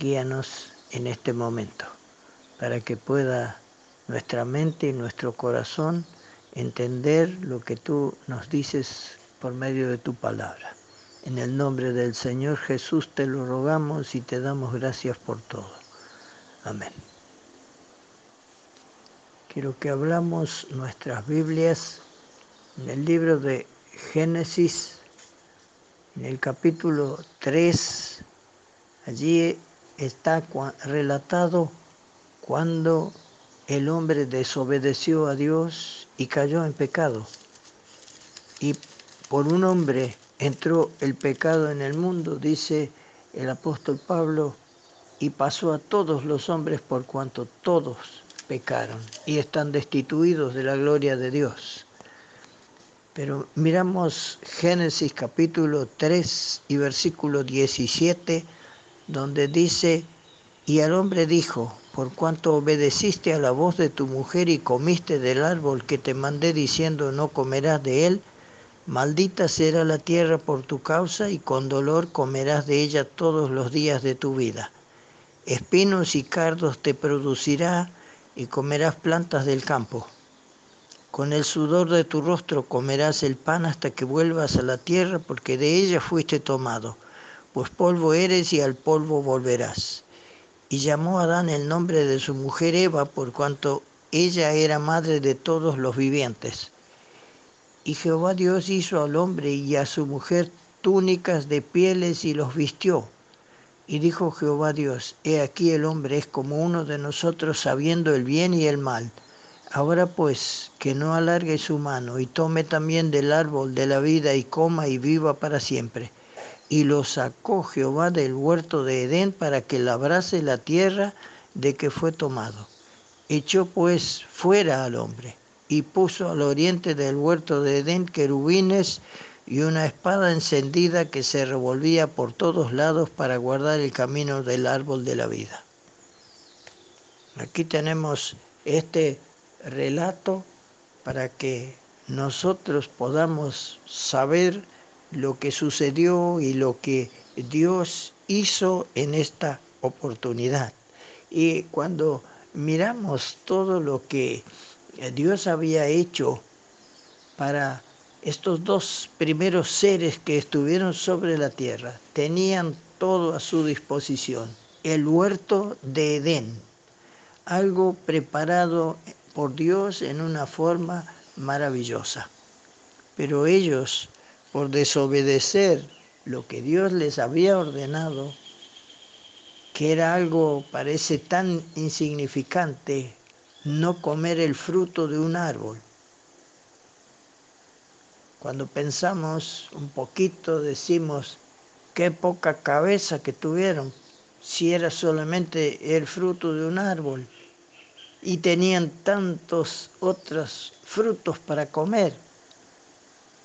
Guíanos en este momento para que pueda nuestra mente y nuestro corazón entender lo que tú nos dices por medio de tu palabra. En el nombre del Señor Jesús te lo rogamos y te damos gracias por todo. Amén. Quiero que hablamos nuestras Biblias en el libro de Génesis, en el capítulo 3. Allí está relatado cuando el hombre desobedeció a Dios y cayó en pecado. Y por un hombre entró el pecado en el mundo, dice el apóstol Pablo, y pasó a todos los hombres por cuanto todos pecaron y están destituidos de la gloria de Dios. Pero miramos Génesis capítulo 3 y versículo 17, donde dice, y al hombre dijo, por cuanto obedeciste a la voz de tu mujer y comiste del árbol que te mandé diciendo no comerás de él, maldita será la tierra por tu causa y con dolor comerás de ella todos los días de tu vida. Espinos y cardos te producirá y comerás plantas del campo. Con el sudor de tu rostro comerás el pan hasta que vuelvas a la tierra porque de ella fuiste tomado, pues polvo eres y al polvo volverás y llamó Adán el nombre de su mujer Eva por cuanto ella era madre de todos los vivientes. Y Jehová Dios hizo al hombre y a su mujer túnicas de pieles y los vistió. Y dijo Jehová Dios, he aquí el hombre es como uno de nosotros sabiendo el bien y el mal. Ahora pues, que no alargue su mano y tome también del árbol de la vida y coma y viva para siempre y lo sacó Jehová del huerto de Edén para que labrase la tierra de que fue tomado. Echó pues fuera al hombre y puso al oriente del huerto de Edén querubines y una espada encendida que se revolvía por todos lados para guardar el camino del árbol de la vida. Aquí tenemos este relato para que nosotros podamos saber lo que sucedió y lo que Dios hizo en esta oportunidad. Y cuando miramos todo lo que Dios había hecho para estos dos primeros seres que estuvieron sobre la tierra, tenían todo a su disposición. El huerto de Edén, algo preparado por Dios en una forma maravillosa. Pero ellos por desobedecer lo que Dios les había ordenado, que era algo, parece tan insignificante, no comer el fruto de un árbol. Cuando pensamos un poquito, decimos, qué poca cabeza que tuvieron, si era solamente el fruto de un árbol, y tenían tantos otros frutos para comer.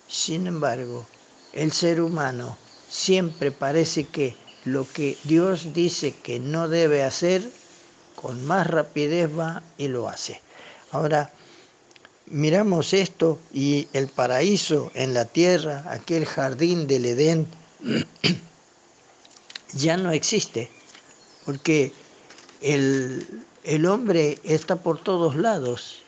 Sin embargo, el ser humano siempre parece que lo que Dios dice que no debe hacer, con más rapidez va y lo hace. Ahora, miramos esto y el paraíso en la tierra, aquel jardín del Edén, ya no existe, porque el, el hombre está por todos lados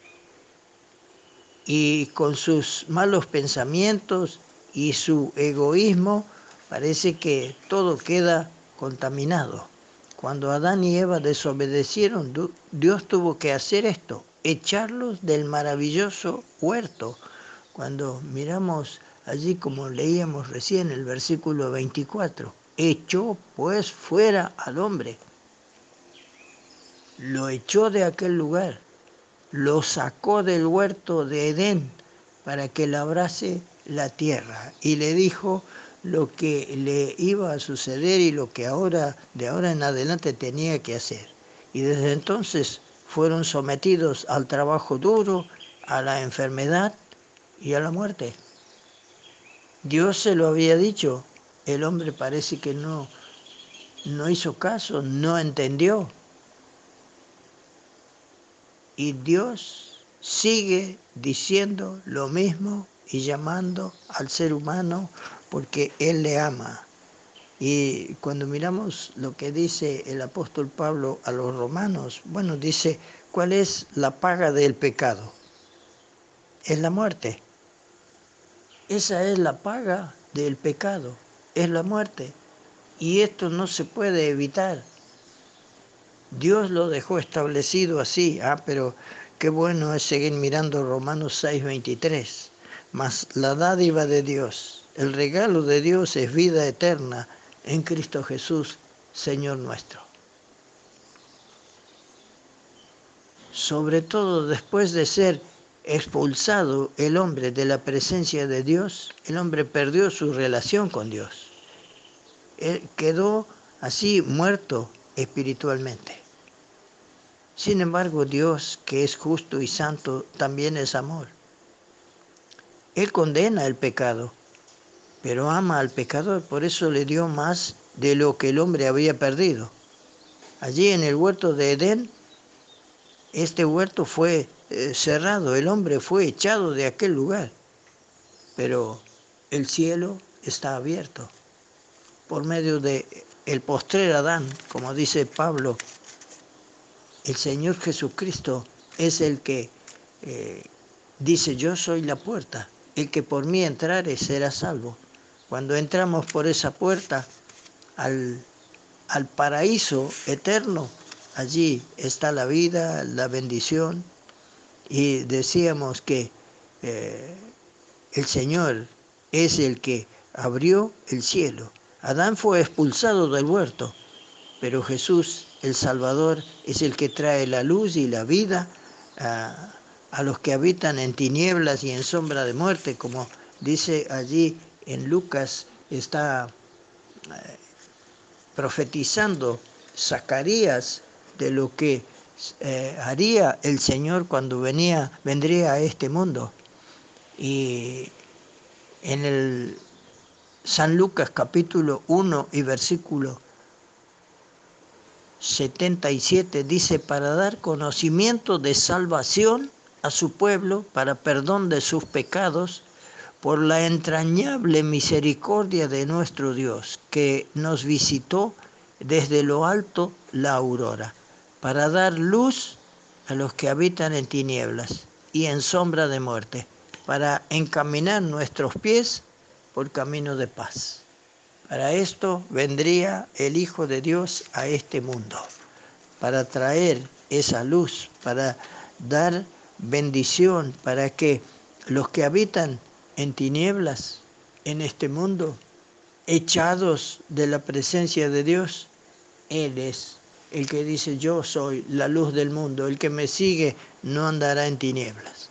y con sus malos pensamientos y su egoísmo parece que todo queda contaminado. Cuando Adán y Eva desobedecieron, Dios tuvo que hacer esto, echarlos del maravilloso huerto. Cuando miramos allí como leíamos recién el versículo 24, echó pues fuera al hombre, lo echó de aquel lugar lo sacó del huerto de Edén para que labrase la tierra y le dijo lo que le iba a suceder y lo que ahora de ahora en adelante tenía que hacer. Y desde entonces fueron sometidos al trabajo duro a la enfermedad y a la muerte. Dios se lo había dicho, el hombre parece que no, no hizo caso, no entendió. Y Dios sigue diciendo lo mismo y llamando al ser humano porque Él le ama. Y cuando miramos lo que dice el apóstol Pablo a los romanos, bueno, dice, ¿cuál es la paga del pecado? Es la muerte. Esa es la paga del pecado, es la muerte. Y esto no se puede evitar. Dios lo dejó establecido así, ah, pero qué bueno es seguir mirando Romanos 6:23. Mas la dádiva de Dios, el regalo de Dios es vida eterna en Cristo Jesús, Señor nuestro. Sobre todo después de ser expulsado el hombre de la presencia de Dios, el hombre perdió su relación con Dios. Él quedó así muerto espiritualmente. Sin embargo, Dios, que es justo y santo, también es amor. Él condena el pecado, pero ama al pecador, por eso le dio más de lo que el hombre había perdido. Allí en el huerto de Edén, este huerto fue eh, cerrado, el hombre fue echado de aquel lugar, pero el cielo está abierto por medio de el postrer Adán, como dice Pablo, el Señor Jesucristo es el que eh, dice, yo soy la puerta, el que por mí entrare será salvo. Cuando entramos por esa puerta al, al paraíso eterno, allí está la vida, la bendición, y decíamos que eh, el Señor es el que abrió el cielo. Adán fue expulsado del huerto, pero Jesús, el Salvador, es el que trae la luz y la vida a, a los que habitan en tinieblas y en sombra de muerte, como dice allí en Lucas, está eh, profetizando Zacarías de lo que eh, haría el Señor cuando venía, vendría a este mundo. Y en el San Lucas capítulo 1 y versículo 77 dice, para dar conocimiento de salvación a su pueblo, para perdón de sus pecados, por la entrañable misericordia de nuestro Dios, que nos visitó desde lo alto la aurora para dar luz a los que habitan en tinieblas y en sombra de muerte, para encaminar nuestros pies por camino de paz. Para esto vendría el Hijo de Dios a este mundo, para traer esa luz, para dar bendición, para que los que habitan en tinieblas en este mundo, echados de la presencia de Dios, Él es el que dice yo soy la luz del mundo, el que me sigue no andará en tinieblas.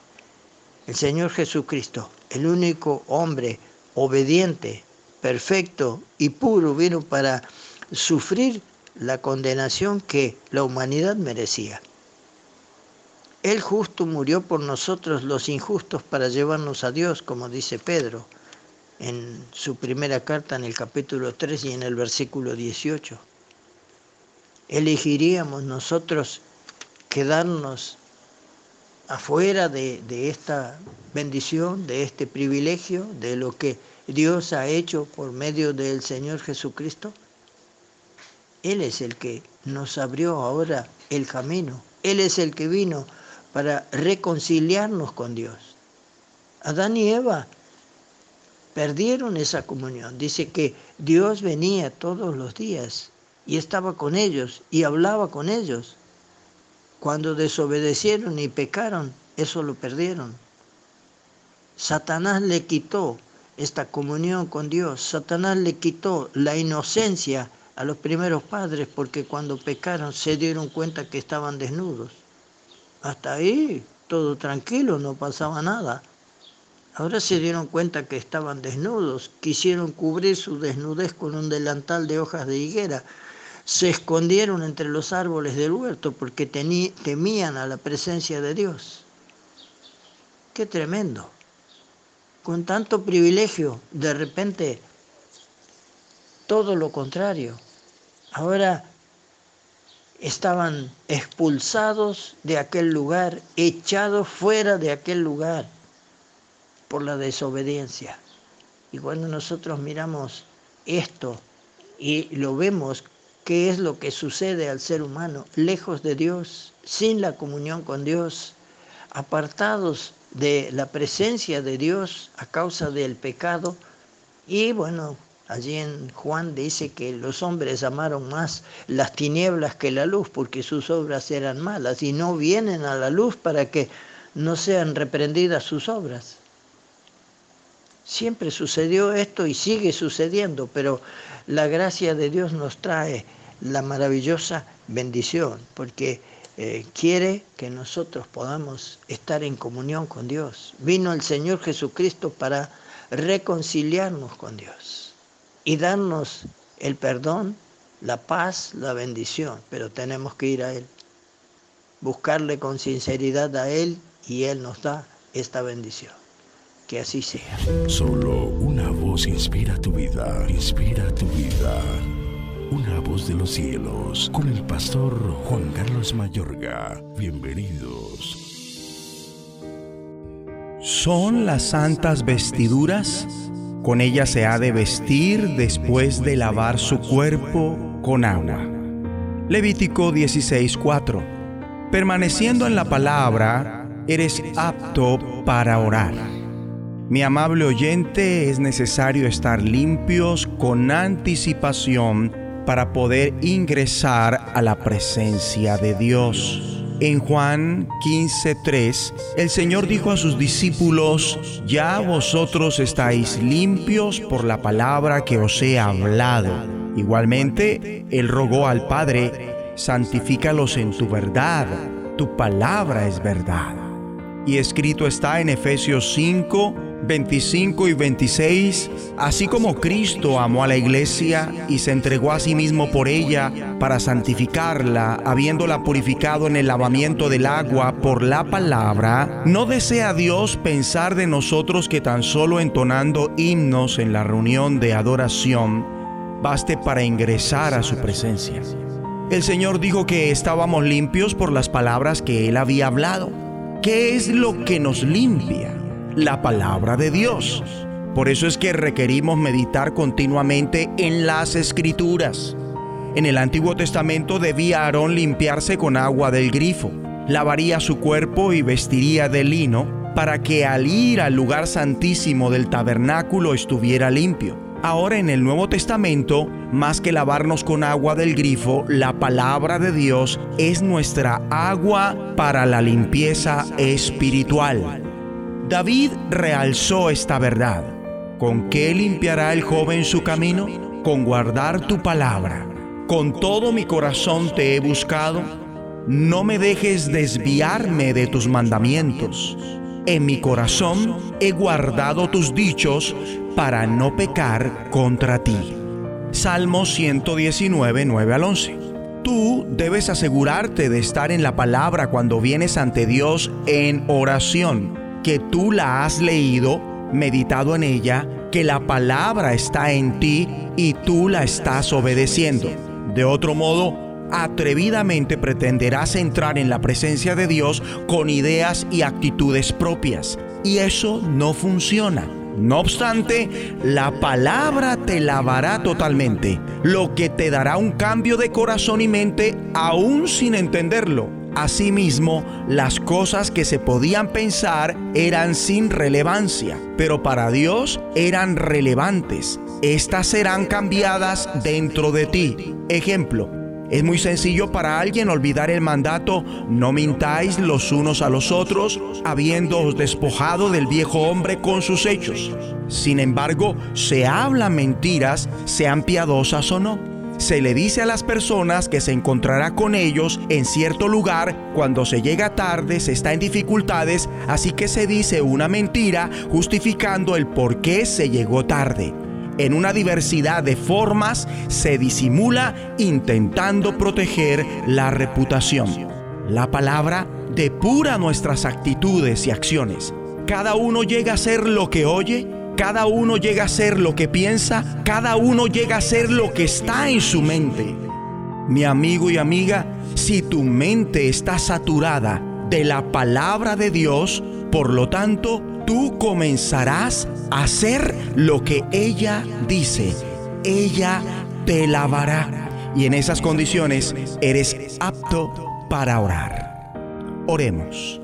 El Señor Jesucristo, el único hombre obediente, perfecto y puro, vino para sufrir la condenación que la humanidad merecía. El justo murió por nosotros los injustos para llevarnos a Dios, como dice Pedro en su primera carta en el capítulo 3 y en el versículo 18 elegiríamos nosotros quedarnos afuera de, esta bendición, de este privilegio, de lo que Dios ha hecho por medio del Señor Jesucristo? Él es el que nos abrió ahora el camino. Él es el que vino para reconciliarnos con Dios. Adán y Eva perdieron esa comunión. Dice que Dios venía todos los días y estaba con ellos y hablaba con ellos. Cuando desobedecieron y pecaron, eso lo perdieron. Satanás le quitó esta comunión con Dios. Satanás le quitó la inocencia a los primeros padres porque cuando pecaron se dieron cuenta que estaban desnudos. Hasta ahí todo tranquilo, no pasaba nada. Ahora se dieron cuenta que estaban desnudos, quisieron cubrir su desnudez con un delantal de hojas de higuera, se escondieron entre los árboles del huerto porque temían a la presencia de Dios. Qué tremendo. Con tanto privilegio, de repente, todo lo contrario. Ahora estaban expulsados de aquel lugar, echados fuera de aquel lugar por la desobediencia. Y cuando nosotros miramos esto y lo vemos, qué es lo que sucede al ser humano, lejos de Dios, sin la comunión con Dios, apartados de la presencia de Dios a causa del pecado, y bueno, Allí en Juan dice que los hombres amaron más las tinieblas que la luz porque sus obras eran malas y no vienen a la luz para que no sean reprendidas sus obras. Siempre sucedió esto y sigue sucediendo, pero la gracia de Dios nos trae la maravillosa bendición porque eh, quiere que nosotros podamos estar en comunión con Dios. Vino el Señor Jesucristo para reconciliarnos con Dios y darnos el perdón, la paz, la bendición, pero tenemos que ir a Él, buscarle con sinceridad a Él y Él nos da esta bendición. Que así sea. Solo una voz inspira tu vida, inspira tu vida. Una voz de los cielos, con el pastor Juan Carlos Mayorga. Bienvenidos. ¿Son las santas vestiduras? Con ella se ha de vestir después de lavar su cuerpo con agua. Levítico 16:4. Permaneciendo en la palabra, eres apto para orar. Mi amable oyente, es necesario estar limpios con anticipación para poder ingresar a la presencia de Dios. En Juan 15:3, el Señor dijo a sus discípulos, ya vosotros estáis limpios por la palabra que os he hablado. Igualmente, Él rogó al Padre, santifícalos en tu verdad, tu palabra es verdad. Y escrito está en Efesios 5, 25 y 26, así como Cristo amó a la iglesia y se entregó a sí mismo por ella para santificarla, habiéndola purificado en el lavamiento del agua por la palabra, no desea Dios pensar de nosotros que tan solo entonando himnos en la reunión de adoración baste para ingresar a su presencia. El Señor dijo que estábamos limpios por las palabras que Él había hablado. ¿Qué es lo que nos limpia? La palabra de Dios. Por eso es que requerimos meditar continuamente en las escrituras. En el Antiguo Testamento debía Aarón limpiarse con agua del grifo, lavaría su cuerpo y vestiría de lino para que al ir al lugar santísimo del tabernáculo estuviera limpio. Ahora en el Nuevo Testamento, más que lavarnos con agua del grifo, la palabra de Dios es nuestra agua para la limpieza espiritual. David realzó esta verdad. ¿Con qué limpiará el joven su camino? Con guardar tu palabra. Con todo mi corazón te he buscado. No me dejes desviarme de tus mandamientos. En mi corazón he guardado tus dichos para no pecar contra ti. Salmo 119, 9 al 11. Tú debes asegurarte de estar en la palabra cuando vienes ante Dios en oración que tú la has leído, meditado en ella, que la palabra está en ti y tú la estás obedeciendo. De otro modo, atrevidamente pretenderás entrar en la presencia de Dios con ideas y actitudes propias. Y eso no funciona. No obstante, la palabra te lavará totalmente, lo que te dará un cambio de corazón y mente aún sin entenderlo. Asimismo, las cosas que se podían pensar eran sin relevancia, pero para Dios eran relevantes. Estas serán cambiadas dentro de ti. Ejemplo, es muy sencillo para alguien olvidar el mandato, no mintáis los unos a los otros, habiéndoos despojado del viejo hombre con sus hechos. Sin embargo, se hablan mentiras, sean piadosas o no se le dice a las personas que se encontrará con ellos en cierto lugar cuando se llega tarde, se está en dificultades, así que se dice una mentira justificando el por qué se llegó tarde. En una diversidad de formas se disimula intentando proteger la reputación. La palabra depura nuestras actitudes y acciones cada uno llega a ser lo que oye, cada uno llega a ser lo que piensa, cada uno llega a ser lo que está en su mente. Mi amigo y amiga, si tu mente está saturada de la palabra de Dios, por lo tanto, tú comenzarás a hacer lo que ella dice. Ella te lavará. Y en esas condiciones eres apto para orar. Oremos.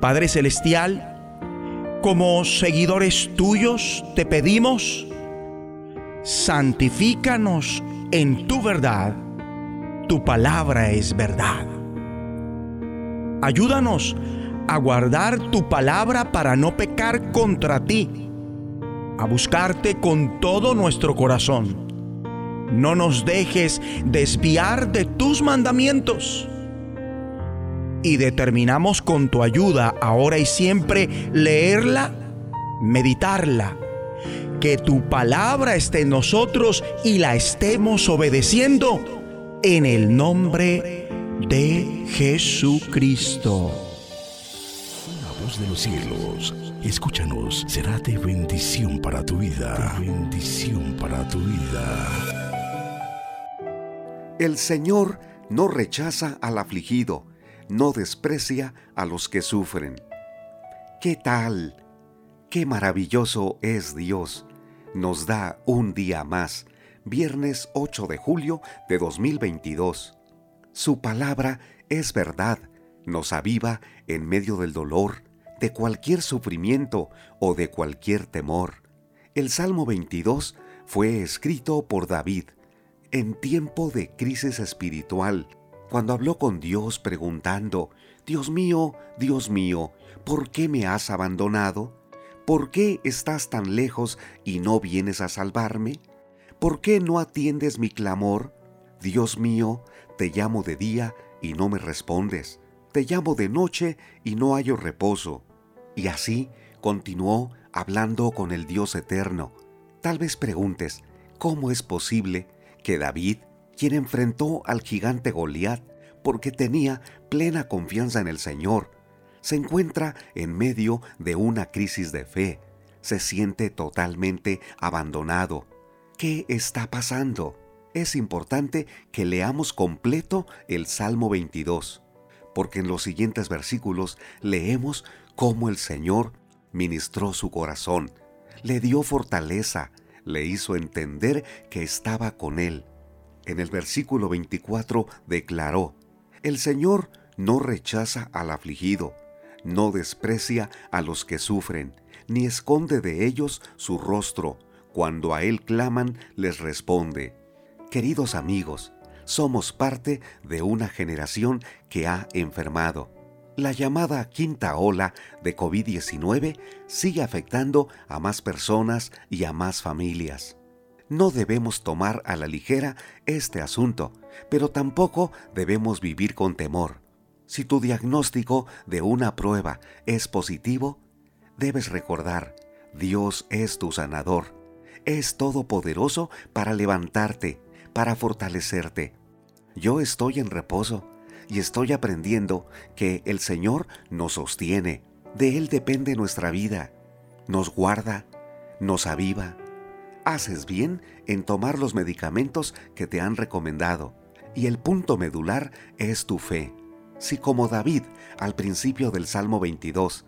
Padre Celestial, como seguidores tuyos te pedimos, santifícanos en tu verdad. Tu palabra es verdad. Ayúdanos a guardar tu palabra para no pecar contra ti, a buscarte con todo nuestro corazón. No nos dejes desviar de tus mandamientos. Y determinamos con tu ayuda ahora y siempre leerla, meditarla, que tu palabra esté en nosotros y la estemos obedeciendo en el nombre de Jesucristo de los cielos, escúchanos, será de bendición para tu vida. bendición para tu vida. El Señor no rechaza al afligido, no desprecia a los que sufren. ¿Qué tal? Qué maravilloso es Dios. Nos da un día más, viernes 8 de julio de 2022. Su palabra es verdad, nos aviva en medio del dolor, de cualquier sufrimiento o de cualquier temor. El Salmo 22 fue escrito por David en tiempo de crisis espiritual, cuando habló con Dios preguntando, Dios mío, Dios mío, ¿por qué me has abandonado? ¿Por qué estás tan lejos y no vienes a salvarme? ¿Por qué no atiendes mi clamor? Dios mío, te llamo de día y no me respondes te llamo de noche y no hallo reposo. Y así continuó hablando con el Dios eterno. Tal vez preguntes, ¿cómo es posible que David, quien enfrentó al gigante Goliat porque tenía plena confianza en el Señor, se encuentra en medio de una crisis de fe? Se siente totalmente abandonado. ¿Qué está pasando? Es importante que leamos completo el Salmo 22 porque en los siguientes versículos leemos cómo el Señor ministró su corazón, le dio fortaleza, le hizo entender que estaba con él. En el versículo 24 declaró, El Señor no rechaza al afligido, no desprecia a los que sufren, ni esconde de ellos su rostro. Cuando a Él claman, les responde. Queridos amigos, somos parte de una generación que ha enfermado. La llamada quinta ola de COVID-19 sigue afectando a más personas y a más familias. No debemos tomar a la ligera este asunto, pero tampoco debemos vivir con temor. Si tu diagnóstico de una prueba es positivo, debes recordar, Dios es tu sanador, es todopoderoso para levantarte, para fortalecerte. Yo estoy en reposo y estoy aprendiendo que el Señor nos sostiene, de Él depende nuestra vida, nos guarda, nos aviva. Haces bien en tomar los medicamentos que te han recomendado y el punto medular es tu fe. Si como David al principio del Salmo 22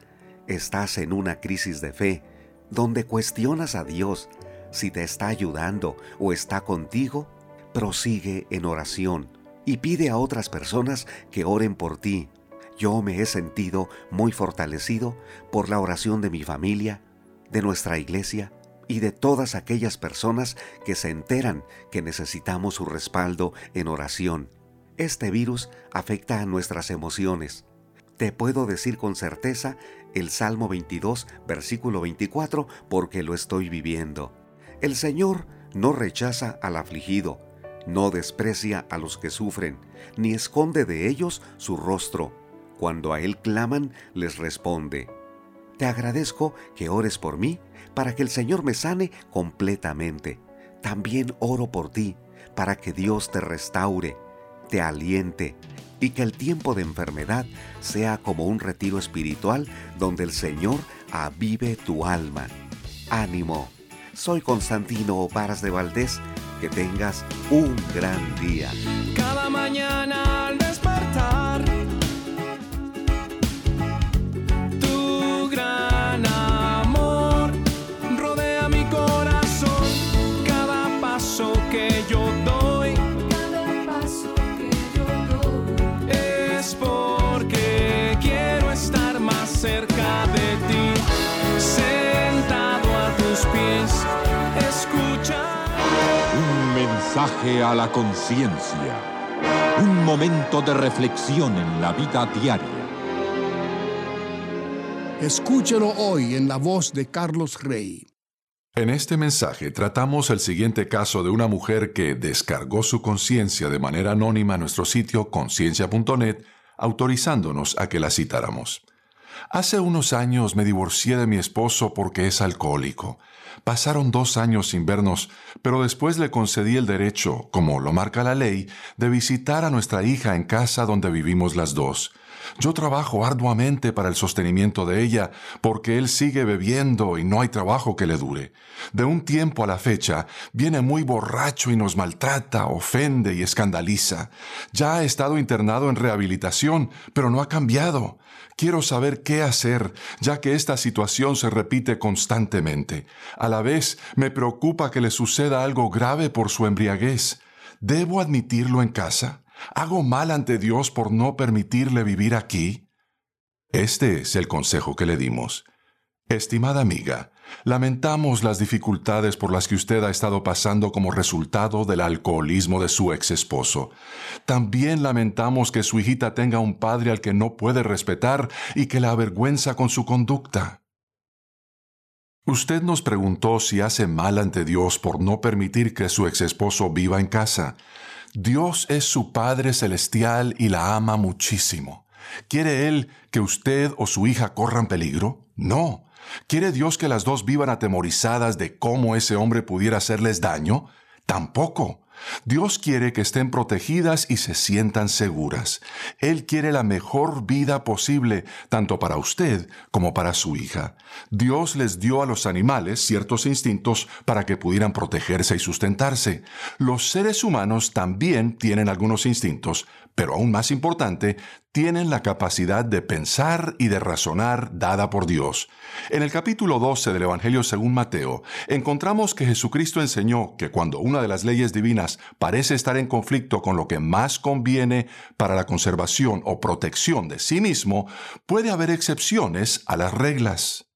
estás en una crisis de fe, donde cuestionas a Dios si te está ayudando o está contigo, prosigue en oración y pide a otras personas que oren por ti. Yo me he sentido muy fortalecido por la oración de mi familia, de nuestra iglesia y de todas aquellas personas que se enteran que necesitamos su respaldo en oración. Este virus afecta a nuestras emociones. Te puedo decir con certeza el Salmo 22, versículo 24, porque lo estoy viviendo. El Señor no rechaza al afligido, no desprecia a los que sufren, ni esconde de ellos su rostro. Cuando a Él claman, les responde, Te agradezco que ores por mí, para que el Señor me sane completamente. También oro por ti, para que Dios te restaure, te aliente, y que el tiempo de enfermedad sea como un retiro espiritual donde el Señor avive tu alma. Ánimo. Soy Constantino Varas de Valdés. Que tengas un gran día. Cada mañana mensaje a la conciencia. Un momento de reflexión en la vida diaria. Escúchelo hoy en la voz de Carlos Rey. En este mensaje tratamos el siguiente caso de una mujer que descargó su conciencia de manera anónima a nuestro sitio conciencia.net, autorizándonos a que la citáramos. Hace unos años me divorcié de mi esposo porque es alcohólico. Pasaron dos años sin vernos, pero después le concedí el derecho, como lo marca la ley, de visitar a nuestra hija en casa donde vivimos las dos. Yo trabajo arduamente para el sostenimiento de ella, porque él sigue bebiendo y no hay trabajo que le dure. De un tiempo a la fecha, viene muy borracho y nos maltrata, ofende y escandaliza. Ya ha estado internado en rehabilitación, pero no ha cambiado. Quiero saber qué hacer, ya que esta situación se repite constantemente. A la vez, me preocupa que le suceda algo grave por su embriaguez. ¿Debo admitirlo en casa? ¿Hago mal ante Dios por no permitirle vivir aquí? Este es el consejo que le dimos. Estimada amiga, lamentamos las dificultades por las que usted ha estado pasando como resultado del alcoholismo de su ex esposo. También lamentamos que su hijita tenga un padre al que no puede respetar y que la avergüenza con su conducta. Usted nos preguntó si hace mal ante Dios por no permitir que su ex esposo viva en casa. Dios es su Padre Celestial y la ama muchísimo. ¿Quiere Él que usted o su hija corran peligro? No. ¿Quiere Dios que las dos vivan atemorizadas de cómo ese hombre pudiera hacerles daño? Tampoco. Dios quiere que estén protegidas y se sientan seguras. Él quiere la mejor vida posible, tanto para usted como para su hija. Dios les dio a los animales ciertos instintos para que pudieran protegerse y sustentarse. Los seres humanos también tienen algunos instintos, pero aún más importante, tienen la capacidad de pensar y de razonar dada por Dios. En el capítulo 12 del Evangelio según Mateo, encontramos que Jesucristo enseñó que cuando una de las leyes divinas parece estar en conflicto con lo que más conviene para la conservación o protección de sí mismo, puede haber excepciones a las reglas.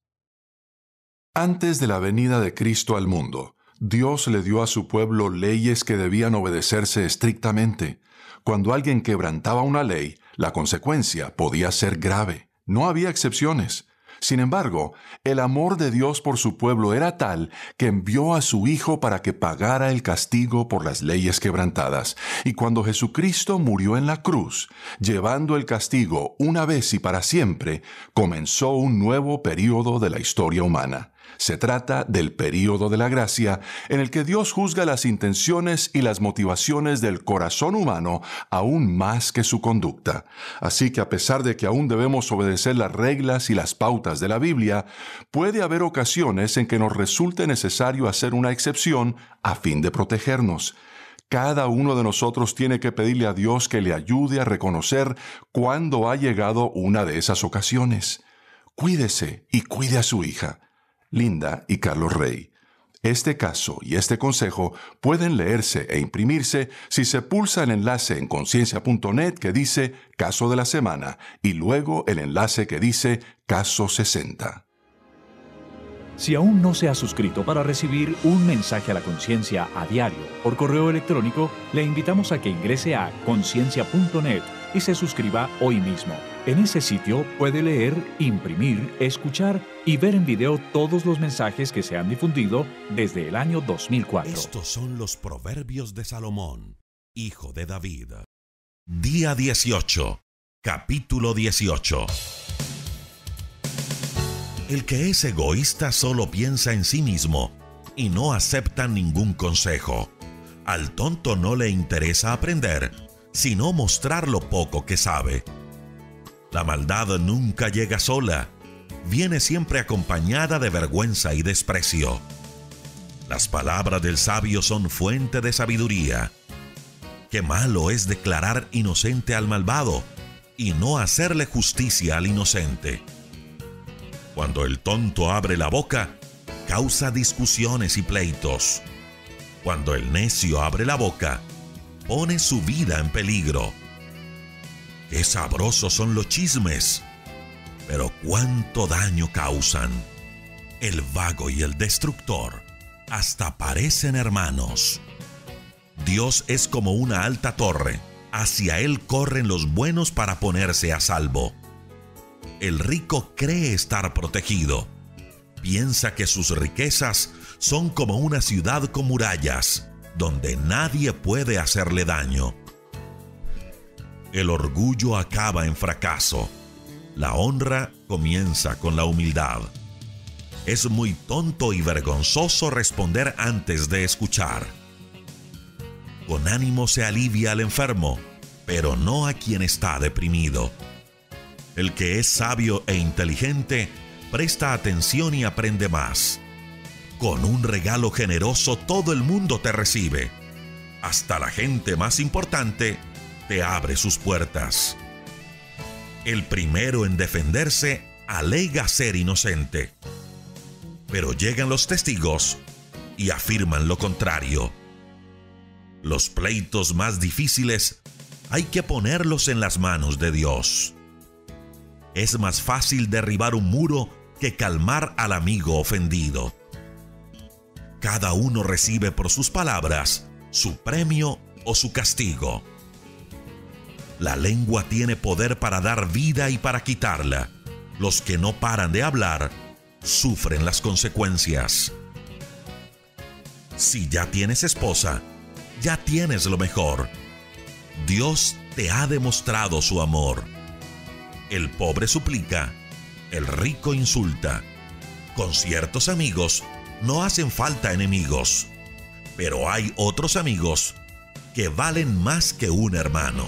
Antes de la venida de Cristo al mundo, Dios le dio a su pueblo leyes que debían obedecerse estrictamente. Cuando alguien quebrantaba una ley, la consecuencia podía ser grave. No había excepciones. Sin embargo, el amor de Dios por su pueblo era tal que envió a su Hijo para que pagara el castigo por las leyes quebrantadas. Y cuando Jesucristo murió en la cruz, llevando el castigo una vez y para siempre, comenzó un nuevo período de la historia humana. Se trata del período de la gracia en el que Dios juzga las intenciones y las motivaciones del corazón humano aún más que su conducta. Así que a pesar de que aún debemos obedecer las reglas y las pautas de la Biblia, puede haber ocasiones en que nos resulte necesario hacer una excepción a fin de protegernos. Cada uno de nosotros tiene que pedirle a Dios que le ayude a reconocer cuándo ha llegado una de esas ocasiones. Cuídese y cuide a su hija. Linda y Carlos Rey. Este caso y este consejo pueden leerse e imprimirse si se pulsa el enlace en conciencia.net que dice Caso de la Semana y luego el enlace que dice Caso 60. Si aún no se ha suscrito para recibir un mensaje a la conciencia a diario por correo electrónico, le invitamos a que ingrese a conciencia.net y se suscriba hoy mismo. En ese sitio puede leer, imprimir, escuchar y ver en video todos los mensajes que se han difundido desde el año 2004. Estos son los proverbios de Salomón, hijo de David. Día 18, capítulo 18. El que es egoísta solo piensa en sí mismo y no acepta ningún consejo. Al tonto no le interesa aprender, sino mostrar lo poco que sabe. La maldad nunca llega sola, viene siempre acompañada de vergüenza y desprecio. Las palabras del sabio son fuente de sabiduría. Qué malo es declarar inocente al malvado y no hacerle justicia al inocente. Cuando el tonto abre la boca, causa discusiones y pleitos. Cuando el necio abre la boca, pone su vida en peligro. Qué sabrosos son los chismes, pero cuánto daño causan. El vago y el destructor hasta parecen hermanos. Dios es como una alta torre, hacia Él corren los buenos para ponerse a salvo. El rico cree estar protegido, piensa que sus riquezas son como una ciudad con murallas, donde nadie puede hacerle daño. El orgullo acaba en fracaso, la honra comienza con la humildad. Es muy tonto y vergonzoso responder antes de escuchar. Con ánimo se alivia al enfermo, pero no a quien está deprimido. El que es sabio e inteligente presta atención y aprende más. Con un regalo generoso todo el mundo te recibe. Hasta la gente más importante te abre sus puertas. El primero en defenderse alega ser inocente pero llegan los testigos y afirman lo contrario. Los pleitos más difíciles hay que ponerlos en las manos de Dios. Es más fácil derribar un muro que calmar al amigo ofendido. Cada uno recibe por sus palabras su premio o su castigo. La lengua tiene poder para dar vida y para quitarla. Los que no paran de hablar sufren las consecuencias. Si ya tienes esposa, ya tienes lo mejor. Dios te ha demostrado su amor. El pobre suplica, el rico insulta. Con ciertos amigos no hacen falta enemigos, pero hay otros amigos que valen más que un hermano.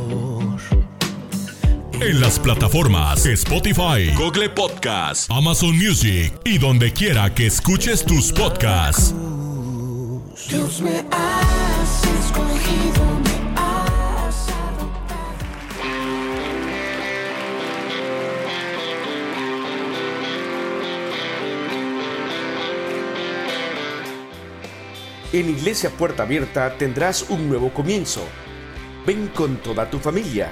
En las plataformas Spotify, Google Podcast, Amazon Music y donde quiera que escuches tus podcasts. Dios me has escogido, me has En Iglesia Puerta Abierta tendrás un nuevo comienzo. Ven con toda tu familia,